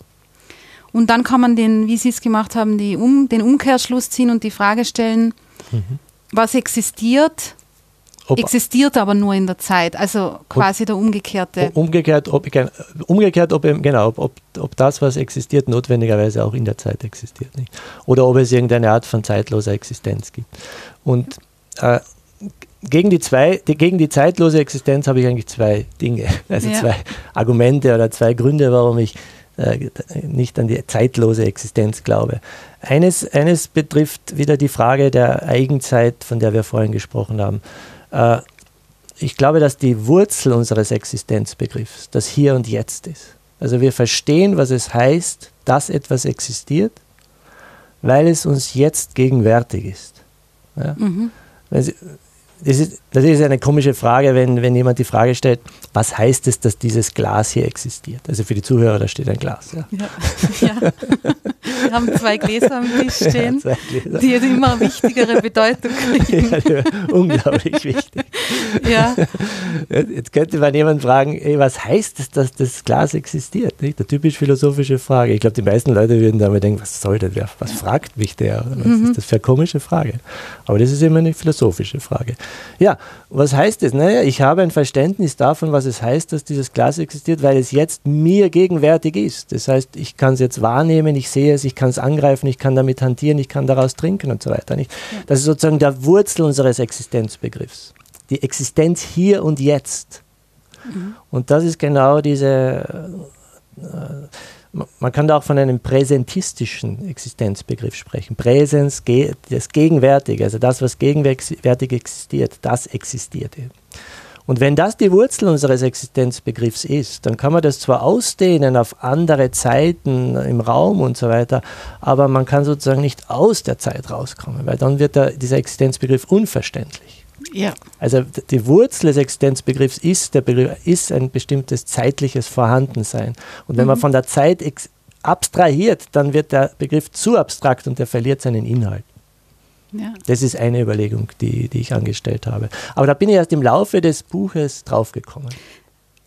Und dann kann man den, wie Sie es gemacht haben, um, den Umkehrschluss ziehen und die Frage stellen, mhm. was existiert, ob, existiert aber nur in der Zeit, also quasi der umgekehrte. Umgekehrt, ob, umgekehrt ob, genau, ob, ob, ob das, was existiert, notwendigerweise auch in der Zeit existiert. Nicht? Oder ob es irgendeine Art von zeitloser Existenz gibt. Und äh, gegen die, zwei, die, gegen die zeitlose Existenz habe ich eigentlich zwei Dinge, [laughs] also ja. zwei Argumente oder zwei Gründe, warum ich äh, nicht an die zeitlose Existenz glaube. Eines, eines betrifft wieder die Frage der Eigenzeit, von der wir vorhin gesprochen haben. Äh, ich glaube, dass die Wurzel unseres Existenzbegriffs das Hier und Jetzt ist. Also wir verstehen, was es heißt, dass etwas existiert, weil es uns jetzt gegenwärtig ist. Ja? Mhm. Sie, das ist, das ist eine komische Frage, wenn, wenn jemand die Frage stellt, was heißt es, dass dieses Glas hier existiert? Also für die Zuhörer, da steht ein Glas. Ja. ja, [laughs] ja. Wir haben zwei Gläser am Tisch [laughs] stehen, ja, die jetzt immer wichtigere Bedeutung kriegen. Ja, [laughs] unglaublich wichtig. Ja. Jetzt könnte man jemand fragen, ey, was heißt es, dass das Glas existiert? Nicht? Eine typisch philosophische Frage. Ich glaube, die meisten Leute würden damit denken, was soll das? Was fragt mich der? Was mhm. ist das für eine komische Frage? Aber das ist immer eine philosophische Frage. Ja, was heißt es? Naja, ich habe ein Verständnis davon, was es heißt, dass dieses Glas existiert, weil es jetzt mir gegenwärtig ist. Das heißt, ich kann es jetzt wahrnehmen, ich sehe es, ich kann es angreifen, ich kann damit hantieren, ich kann daraus trinken und so weiter. Nicht? Das ist sozusagen der Wurzel unseres Existenzbegriffs. Die Existenz hier und jetzt. Mhm. Und das ist genau diese. Äh, man kann da auch von einem präsentistischen Existenzbegriff sprechen. Präsens, das Gegenwärtige, also das, was gegenwärtig existiert, das existiert eben. Und wenn das die Wurzel unseres Existenzbegriffs ist, dann kann man das zwar ausdehnen auf andere Zeiten im Raum und so weiter, aber man kann sozusagen nicht aus der Zeit rauskommen, weil dann wird der, dieser Existenzbegriff unverständlich. Ja. Also die Wurzel des Existenzbegriffs ist, der Begriff ist ein bestimmtes zeitliches Vorhandensein. Und wenn mhm. man von der Zeit abstrahiert, dann wird der Begriff zu abstrakt und er verliert seinen Inhalt. Ja. Das ist eine Überlegung, die, die ich angestellt habe. Aber da bin ich erst im Laufe des Buches draufgekommen.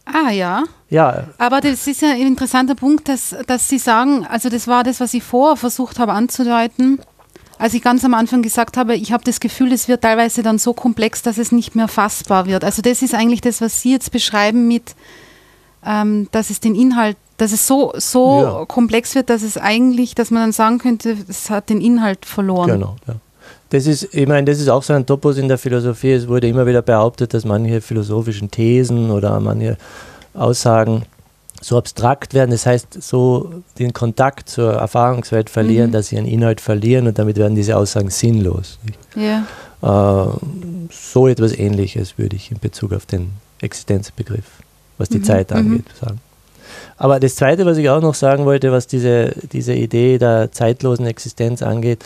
Ah ja. Ja. Aber das ist ja ein interessanter Punkt, dass, dass Sie sagen, also das war das, was ich vorher versucht habe anzudeuten, als ich ganz am Anfang gesagt habe, ich habe das Gefühl, es wird teilweise dann so komplex, dass es nicht mehr fassbar wird. Also das ist eigentlich das, was Sie jetzt beschreiben mit, ähm, dass es den Inhalt, dass es so, so ja. komplex wird, dass es eigentlich, dass man dann sagen könnte, es hat den Inhalt verloren. Genau, ja. Das ist, ich meine, das ist auch so ein Topos in der Philosophie. Es wurde immer wieder behauptet, dass manche philosophischen Thesen oder manche Aussagen so abstrakt werden, das heißt so den Kontakt zur Erfahrungswelt verlieren, mhm. dass sie ihren Inhalt verlieren und damit werden diese Aussagen sinnlos. Ja. Äh, so etwas Ähnliches würde ich in Bezug auf den Existenzbegriff, was die mhm. Zeit mhm. angeht, sagen. Aber das Zweite, was ich auch noch sagen wollte, was diese, diese Idee der zeitlosen Existenz angeht,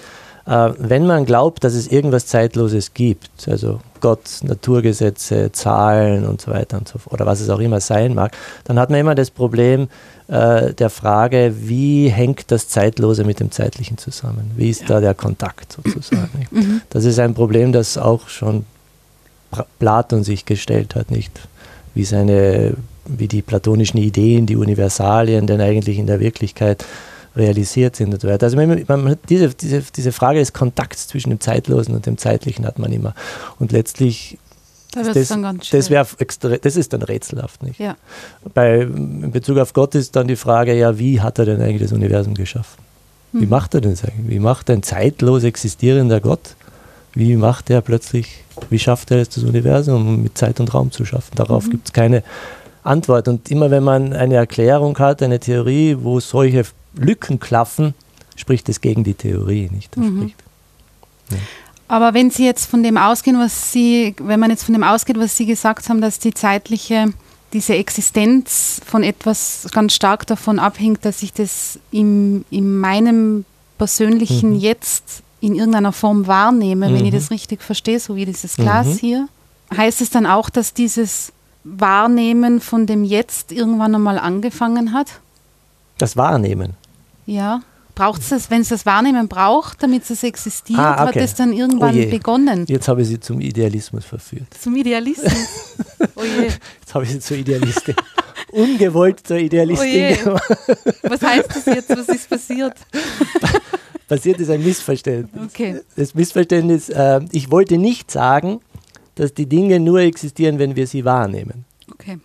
äh, wenn man glaubt, dass es irgendwas Zeitloses gibt, also Gott, Naturgesetze, Zahlen und so weiter und so fort, oder was es auch immer sein mag, dann hat man immer das Problem äh, der Frage, wie hängt das Zeitlose mit dem Zeitlichen zusammen? Wie ist ja. da der Kontakt sozusagen? Mhm. Das ist ein Problem, das auch schon Platon sich gestellt hat, nicht? Wie seine, wie die platonischen Ideen, die Universalien denn eigentlich in der Wirklichkeit realisiert sind und so weiter. Also man, man, diese, diese, diese Frage des Kontakts zwischen dem Zeitlosen und dem Zeitlichen hat man immer. Und letztlich da das, das, extra, das ist dann rätselhaft, nicht? Ja. Bei, in Bezug auf Gott ist dann die Frage, ja, wie hat er denn eigentlich das Universum geschaffen? Wie hm. macht er denn das eigentlich? Wie macht ein zeitlos existierender Gott? Wie macht er plötzlich, wie schafft er es, das Universum mit Zeit und Raum zu schaffen? Darauf mhm. gibt es keine Antwort. Und immer wenn man eine Erklärung hat, eine Theorie, wo solche Lücken klaffen, spricht es gegen die Theorie, nicht? Mhm. Ja. Aber wenn Sie jetzt von dem ausgehen, was Sie, wenn man jetzt von dem ausgeht, was Sie gesagt haben, dass die zeitliche diese Existenz von etwas ganz stark davon abhängt, dass ich das im, in meinem persönlichen mhm. Jetzt in irgendeiner Form wahrnehme, mhm. wenn ich mhm. das richtig verstehe, so wie dieses Glas mhm. hier. Heißt es dann auch, dass dieses Wahrnehmen von dem Jetzt irgendwann einmal angefangen hat? Das Wahrnehmen? Ja. Braucht es das, wenn es das Wahrnehmen braucht, damit es existiert, ah, okay. hat es dann irgendwann oh begonnen? Jetzt habe ich Sie zum Idealismus verführt. Zum Idealismus? [laughs] oh je. Jetzt habe ich Sie zur Idealistin. [laughs] Ungewollt zur Idealistin oh Was heißt das jetzt? Was ist passiert? [laughs] passiert ist ein Missverständnis. Okay. Das Missverständnis, äh, ich wollte nicht sagen, dass die Dinge nur existieren, wenn wir sie wahrnehmen. Okay.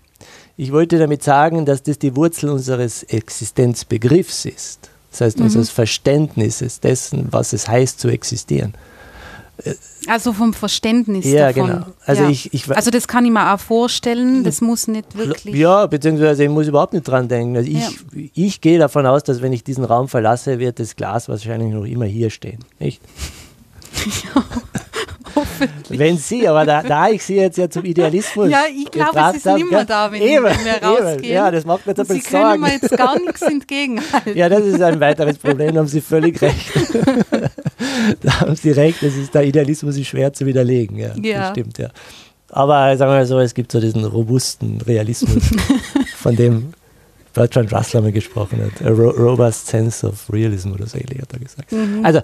Ich wollte damit sagen, dass das die Wurzel unseres Existenzbegriffs ist. Das heißt, mhm. unseres Verständnisses dessen, was es heißt zu existieren. Also vom Verständnis ja, davon. Genau. Also, ja. Ich, ich, also das kann ich mir auch vorstellen, das muss nicht wirklich... Ja, beziehungsweise ich muss überhaupt nicht dran denken. Also ich, ja. ich gehe davon aus, dass wenn ich diesen Raum verlasse, wird das Glas wahrscheinlich noch immer hier stehen. Nicht? Ja, [laughs] hoffentlich. Wenn Sie, aber da, da ich Sie jetzt ja zum Idealismus. Ja, ich glaube, es ist nicht mehr da, wenn, eben, wir rausgehen. Eben. Ja, das macht mir jetzt ein bisschen. Sie können mir jetzt gar [laughs] nichts entgegenhalten. Ja, das ist ein weiteres Problem, da haben Sie völlig recht. [laughs] da haben Sie recht, das ist, der Idealismus ist schwer zu widerlegen. Ja, ja. das stimmt, ja. Aber sagen wir mal so, es gibt so diesen robusten Realismus, [laughs] von dem Bertrand Russell mal gesprochen hat. A robust sense of realism oder so ähnlich hat er gesagt. Mhm. Also,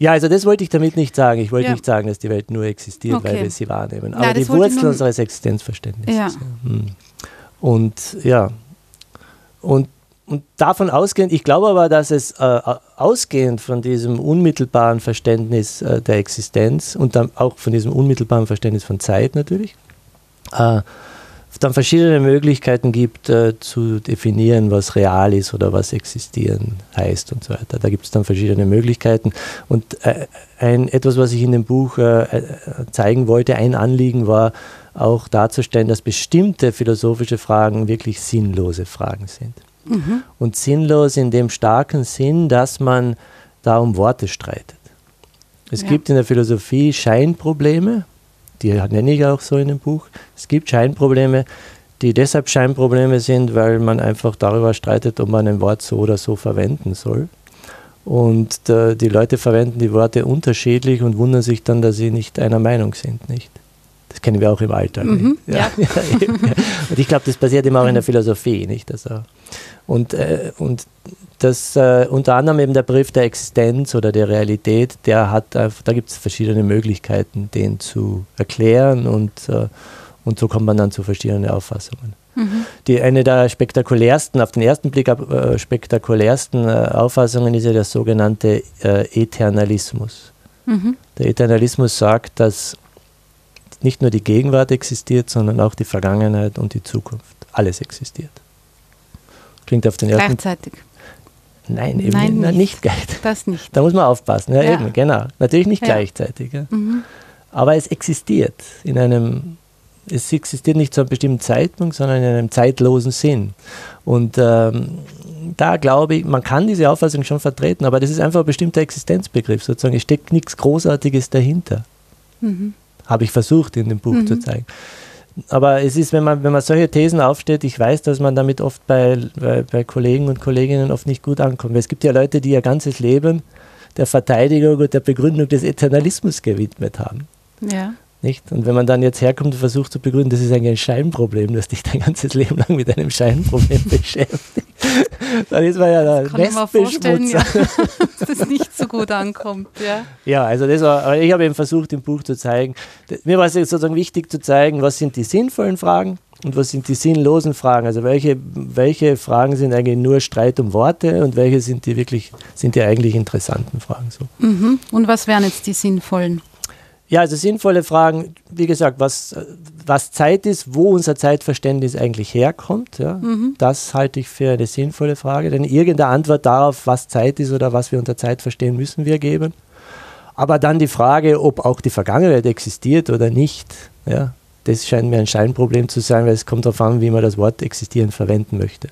ja, also das wollte ich damit nicht sagen. Ich wollte ja. nicht sagen, dass die Welt nur existiert, okay. weil wir sie wahrnehmen. Aber Nein, die Wurzel unseres Existenzverständnisses. Ja. Hm. Und ja, und, und davon ausgehend, ich glaube aber, dass es äh, ausgehend von diesem unmittelbaren Verständnis äh, der Existenz und dann auch von diesem unmittelbaren Verständnis von Zeit natürlich, äh, dann verschiedene Möglichkeiten gibt, äh, zu definieren, was real ist oder was existieren heißt und so weiter. Da gibt es dann verschiedene Möglichkeiten. Und äh, ein, etwas, was ich in dem Buch äh, äh, zeigen wollte, ein Anliegen war auch darzustellen, dass bestimmte philosophische Fragen wirklich sinnlose Fragen sind. Mhm. Und sinnlos in dem starken Sinn, dass man da um Worte streitet. Es ja. gibt in der Philosophie Scheinprobleme, die nenne ich auch so in dem Buch. Es gibt Scheinprobleme, die deshalb Scheinprobleme sind, weil man einfach darüber streitet, ob man ein Wort so oder so verwenden soll. Und äh, die Leute verwenden die Worte unterschiedlich und wundern sich dann, dass sie nicht einer Meinung sind, nicht? Das kennen wir auch im Alltag. Mhm, [laughs] ja. Ja. und ich glaube, das passiert immer auch in der Philosophie, nicht? Also, und, äh, und das äh, unter anderem eben der Brief der Existenz oder der Realität, der hat, da gibt es verschiedene Möglichkeiten, den zu erklären und, äh, und so kommt man dann zu verschiedenen Auffassungen. Mhm. Die, eine der spektakulärsten, auf den ersten Blick äh, spektakulärsten äh, Auffassungen ist ja der sogenannte äh, Eternalismus. Mhm. Der Eternalismus sagt, dass nicht nur die Gegenwart existiert, sondern auch die Vergangenheit und die Zukunft. Alles existiert. Klingt auf den ersten Gleichzeitig. Nein, eben Nein, nicht. nicht gleichzeitig. Das nicht. Da muss man aufpassen. Ja, ja. Eben, genau. Natürlich nicht ja. gleichzeitig. Ja. Mhm. Aber es existiert in einem, es existiert nicht zu einem bestimmten Zeitpunkt, sondern in einem zeitlosen Sinn. Und ähm, da glaube ich, man kann diese Auffassung schon vertreten, aber das ist einfach ein bestimmter Existenzbegriff sozusagen. Es steckt nichts Großartiges dahinter. Mhm. Habe ich versucht in dem Buch mhm. zu zeigen aber es ist, wenn man, wenn man solche Thesen aufstellt, ich weiß, dass man damit oft bei, bei, bei Kollegen und Kolleginnen oft nicht gut ankommt. Es gibt ja Leute, die ihr ganzes Leben der Verteidigung und der Begründung des Eternalismus gewidmet haben. Ja. Nicht? Und wenn man dann jetzt herkommt und versucht zu begründen, das ist eigentlich ein Scheinproblem, dass dich dein ganzes Leben lang mit einem Scheinproblem [laughs] beschäftigt, dann ist man ja da Kann ich mir vorstellen, ja, dass das nicht so gut ankommt. Ja, ja also das war, ich habe eben versucht, im Buch zu zeigen, mir war es sozusagen wichtig zu zeigen, was sind die sinnvollen Fragen und was sind die sinnlosen Fragen. Also welche, welche Fragen sind eigentlich nur Streit um Worte und welche sind die wirklich, sind die eigentlich interessanten Fragen so. Mhm. Und was wären jetzt die sinnvollen? Ja, also sinnvolle Fragen, wie gesagt, was, was Zeit ist, wo unser Zeitverständnis eigentlich herkommt, ja, mhm. das halte ich für eine sinnvolle Frage, denn irgendeine Antwort darauf, was Zeit ist oder was wir unter Zeit verstehen, müssen wir geben. Aber dann die Frage, ob auch die Vergangenheit existiert oder nicht, ja, das scheint mir ein Scheinproblem zu sein, weil es kommt darauf an, wie man das Wort existieren verwenden möchte.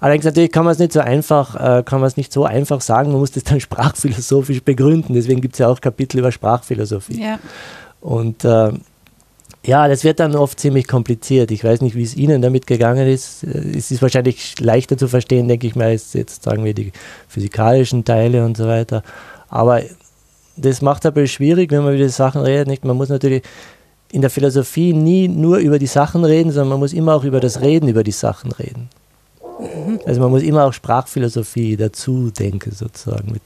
Allerdings natürlich kann man es nicht so einfach, äh, kann man es nicht so einfach sagen, man muss das dann [laughs] sprachphilosophisch begründen. Deswegen gibt es ja auch Kapitel über Sprachphilosophie. Ja. Und äh, Ja, das wird dann oft ziemlich kompliziert. Ich weiß nicht, wie es Ihnen damit gegangen ist. Es ist wahrscheinlich leichter zu verstehen, denke ich mal, als jetzt sagen wir die physikalischen Teile und so weiter. Aber das macht es aber schwierig, wenn man über die Sachen redet. Nicht? Man muss natürlich in der Philosophie nie nur über die Sachen reden, sondern man muss immer auch über das Reden über die Sachen reden. Also man muss immer auch Sprachphilosophie dazu denken, sozusagen.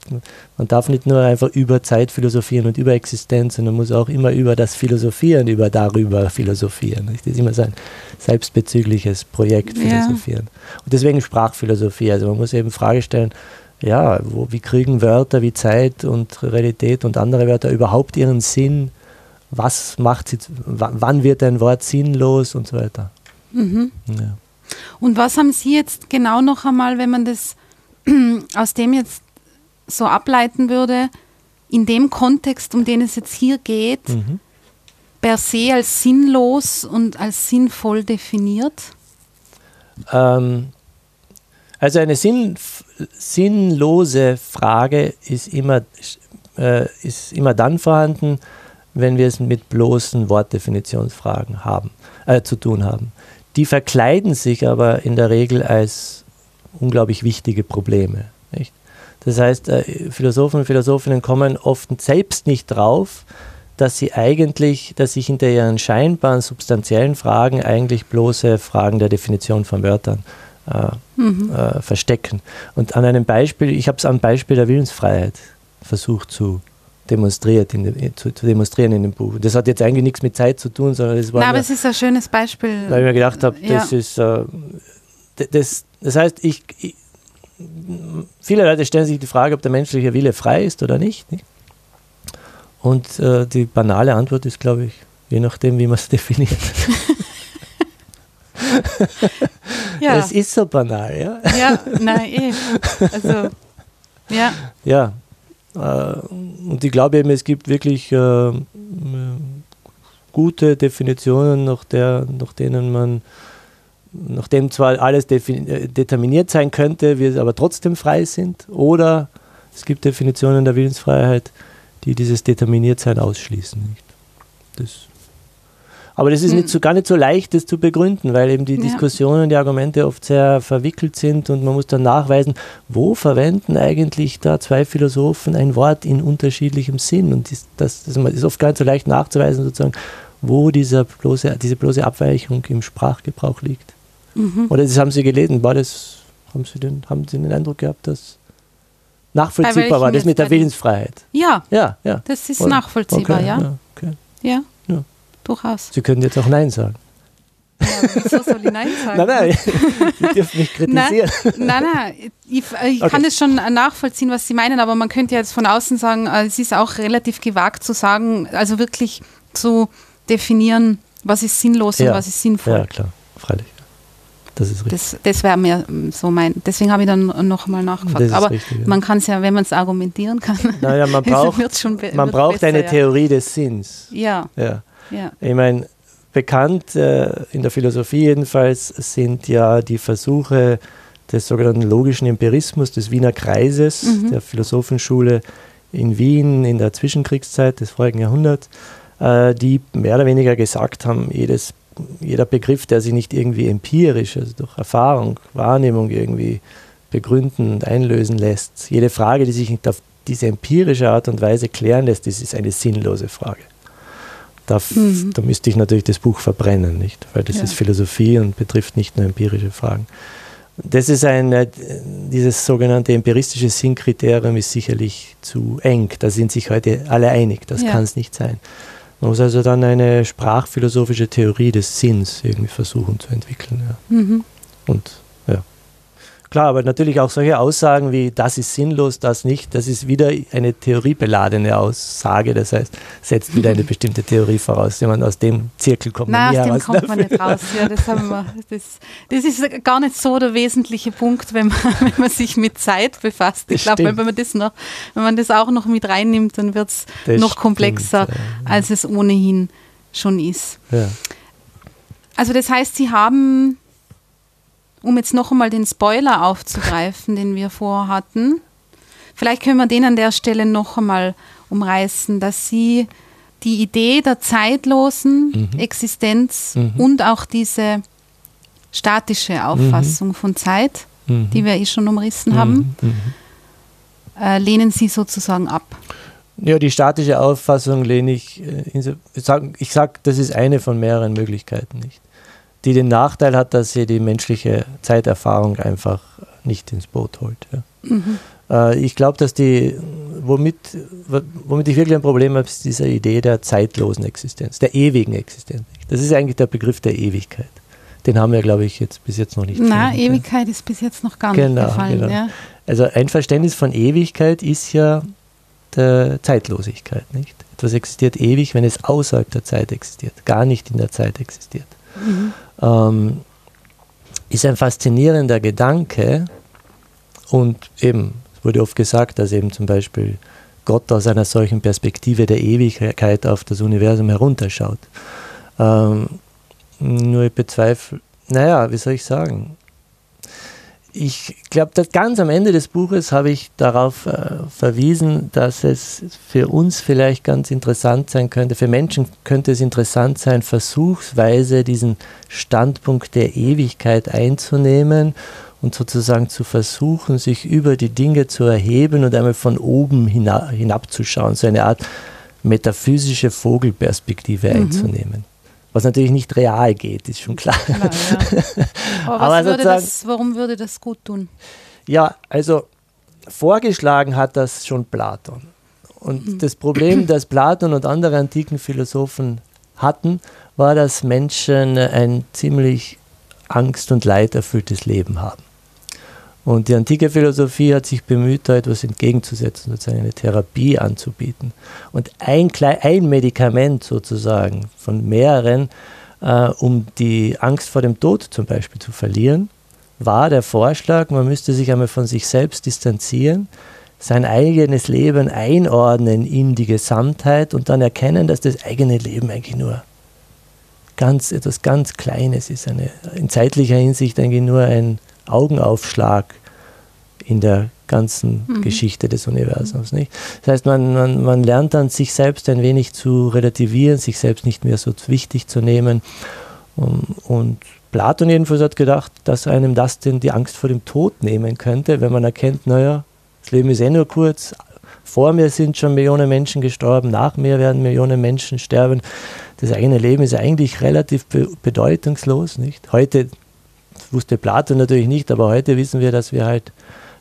Man darf nicht nur einfach über Zeit philosophieren und über Existenz, sondern man muss auch immer über das Philosophieren, über darüber philosophieren. Das ist immer so ein selbstbezügliches Projekt philosophieren. Ja. Und deswegen Sprachphilosophie. Also man muss eben Frage stellen, ja, wo, wie kriegen Wörter wie Zeit und Realität und andere Wörter überhaupt ihren Sinn? Was macht sie, wann wird ein Wort sinnlos und so weiter. Mhm. Ja. Und was haben Sie jetzt genau noch einmal, wenn man das [clears throat] aus dem jetzt so ableiten würde, in dem Kontext, um den es jetzt hier geht, mhm. per se als sinnlos und als sinnvoll definiert? Ähm, also eine sinn, sinnlose Frage ist immer, äh, ist immer dann vorhanden, wenn wir es mit bloßen Wortdefinitionsfragen haben, äh, zu tun haben. Die verkleiden sich aber in der Regel als unglaublich wichtige Probleme. Nicht? Das heißt, äh, Philosophen und Philosophinnen kommen oft selbst nicht drauf, dass sie eigentlich, dass sich hinter ihren scheinbaren substanziellen Fragen eigentlich bloße Fragen der Definition von Wörtern äh, mhm. äh, verstecken. Und an einem Beispiel, ich habe es am Beispiel der Willensfreiheit versucht zu demonstriert in dem, zu, zu, demonstrieren in dem Buch. Das hat jetzt eigentlich nichts mit Zeit zu tun, sondern es war. Na, aber es ist ein schönes Beispiel. Weil ich mir gedacht habe, das ja. ist. Äh, das, das heißt, ich, ich, viele Leute stellen sich die Frage, ob der menschliche Wille frei ist oder nicht. nicht? Und äh, die banale Antwort ist, glaube ich, je nachdem, wie man es [laughs] definiert. [laughs] ja. Es ist so banal, ja. Ja, nein, eh. Also, ja. Ja, und ich glaube eben, es gibt wirklich äh, gute Definitionen, nach, der, nach denen man, nachdem zwar alles äh, determiniert sein könnte, wir aber trotzdem frei sind, oder es gibt Definitionen der Willensfreiheit, die dieses Determiniertsein ausschließen. Das aber das ist nicht hm. so, gar nicht so leicht, das zu begründen, weil eben die ja. Diskussionen, die Argumente oft sehr verwickelt sind und man muss dann nachweisen, wo verwenden eigentlich da zwei Philosophen ein Wort in unterschiedlichem Sinn. Und das, das, das ist oft gar nicht so leicht nachzuweisen, sozusagen, wo dieser bloße, diese bloße Abweichung im Sprachgebrauch liegt. Mhm. Oder das haben Sie gelesen, war das, haben Sie den, haben Sie den Eindruck gehabt, dass nachvollziehbar war, das mit der Willensfreiheit? Ja, ja, ja. das ist Oder? nachvollziehbar, okay, ja. Ja, okay. ja durchaus. Sie können jetzt auch Nein sagen. Ja, wieso soll ich Nein sagen? [laughs] Nein, nein, Sie dürfen mich kritisieren. Nein, nein, ich, ich okay. kann es schon nachvollziehen, was Sie meinen, aber man könnte jetzt von außen sagen, äh, es ist auch relativ gewagt zu sagen, also wirklich zu definieren, was ist sinnlos ja. und was ist sinnvoll. Ja, klar, freilich. Das ist richtig. Das, das wäre mir so mein, deswegen habe ich dann nochmal nachgefragt. Aber richtig, ja. man kann es ja, wenn man es argumentieren kann, naja, man [laughs] braucht, man braucht besser, eine. Theorie des Sinns. Ja. ja. Ja. Ich meine, bekannt äh, in der Philosophie jedenfalls sind ja die Versuche des sogenannten logischen Empirismus des Wiener Kreises, mhm. der Philosophenschule in Wien in der Zwischenkriegszeit des vorigen Jahrhunderts, äh, die mehr oder weniger gesagt haben, jedes, jeder Begriff, der sich nicht irgendwie empirisch, also durch Erfahrung, Wahrnehmung irgendwie begründen und einlösen lässt, jede Frage, die sich nicht auf diese empirische Art und Weise klären lässt, das ist eine sinnlose Frage. Da, mhm. da, müsste ich natürlich das Buch verbrennen, nicht? Weil das ja. ist Philosophie und betrifft nicht nur empirische Fragen. Das ist ein, äh, dieses sogenannte empiristische Sinnkriterium ist sicherlich zu eng. Da sind sich heute alle einig. Das ja. kann es nicht sein. Man muss also dann eine sprachphilosophische Theorie des Sinns irgendwie versuchen zu entwickeln. Ja. Mhm. Und Klar, aber natürlich auch solche Aussagen wie, das ist sinnlos, das nicht, das ist wieder eine theoriebeladene Aussage. Das heißt, setzt wieder eine bestimmte Theorie voraus, die man aus dem Zirkel kommt. Nein, aus dem kommt dafür. man nicht raus. Ja, das, wir, das, das ist gar nicht so der wesentliche Punkt, wenn man, [laughs] wenn man sich mit Zeit befasst. Ich glaube, wenn man das noch, wenn man das auch noch mit reinnimmt, dann wird es noch komplexer, stimmt, ja. als es ohnehin schon ist. Ja. Also das heißt, Sie haben um jetzt noch einmal den Spoiler aufzugreifen, den wir vorhatten, vielleicht können wir den an der Stelle noch einmal umreißen, dass Sie die Idee der zeitlosen mhm. Existenz mhm. und auch diese statische Auffassung mhm. von Zeit, die wir eh schon umrissen haben, äh, lehnen Sie sozusagen ab. Ja, die statische Auffassung lehne ich, äh, ich sage, ich sag, das ist eine von mehreren Möglichkeiten nicht. Die den Nachteil hat, dass sie die menschliche Zeiterfahrung einfach nicht ins Boot holt. Ja. Mhm. Äh, ich glaube, dass die, womit, womit ich wirklich ein Problem habe, ist diese Idee der zeitlosen Existenz, der ewigen Existenz. Das ist eigentlich der Begriff der Ewigkeit. Den haben wir, glaube ich, jetzt bis jetzt noch nicht. Na, Ewigkeit ist bis jetzt noch gar genau, nicht gefallen. Genau. Ja. Also ein Verständnis von Ewigkeit ist ja der Zeitlosigkeit, nicht? Etwas existiert ewig, wenn es außerhalb der Zeit existiert, gar nicht in der Zeit existiert. Mhm. Ähm, ist ein faszinierender Gedanke und eben, es wurde oft gesagt, dass eben zum Beispiel Gott aus einer solchen Perspektive der Ewigkeit auf das Universum herunterschaut. Ähm, nur ich bezweifle, naja, wie soll ich sagen? Ich glaube, ganz am Ende des Buches habe ich darauf äh, verwiesen, dass es für uns vielleicht ganz interessant sein könnte, für Menschen könnte es interessant sein, versuchsweise diesen Standpunkt der Ewigkeit einzunehmen und sozusagen zu versuchen, sich über die Dinge zu erheben und einmal von oben hinab, hinabzuschauen, so eine Art metaphysische Vogelperspektive mhm. einzunehmen. Was natürlich nicht real geht, ist schon klar. klar ja. [laughs] Aber, Aber würde das, warum würde das gut tun? Ja, also vorgeschlagen hat das schon Platon. Und mhm. das Problem, [clears throat] das Platon und andere antiken Philosophen hatten, war, dass Menschen ein ziemlich angst- und leiderfülltes Leben haben. Und die antike Philosophie hat sich bemüht, da etwas entgegenzusetzen, sozusagen eine Therapie anzubieten. Und ein, ein Medikament sozusagen von mehreren, äh, um die Angst vor dem Tod zum Beispiel zu verlieren, war der Vorschlag, man müsste sich einmal von sich selbst distanzieren, sein eigenes Leben einordnen in die Gesamtheit und dann erkennen, dass das eigene Leben eigentlich nur ganz etwas ganz Kleines ist, eine, in zeitlicher Hinsicht eigentlich nur ein Augenaufschlag in der ganzen mhm. Geschichte des Universums. Nicht? Das heißt, man, man, man lernt dann, sich selbst ein wenig zu relativieren, sich selbst nicht mehr so wichtig zu nehmen. Und, und Platon jedenfalls hat gedacht, dass einem das denn die Angst vor dem Tod nehmen könnte, wenn man erkennt, naja, das Leben ist eh nur kurz, vor mir sind schon Millionen Menschen gestorben, nach mir werden Millionen Menschen sterben. Das eigene Leben ist eigentlich relativ bedeutungslos. Nicht? Heute wusste Plato natürlich nicht, aber heute wissen wir, dass wir halt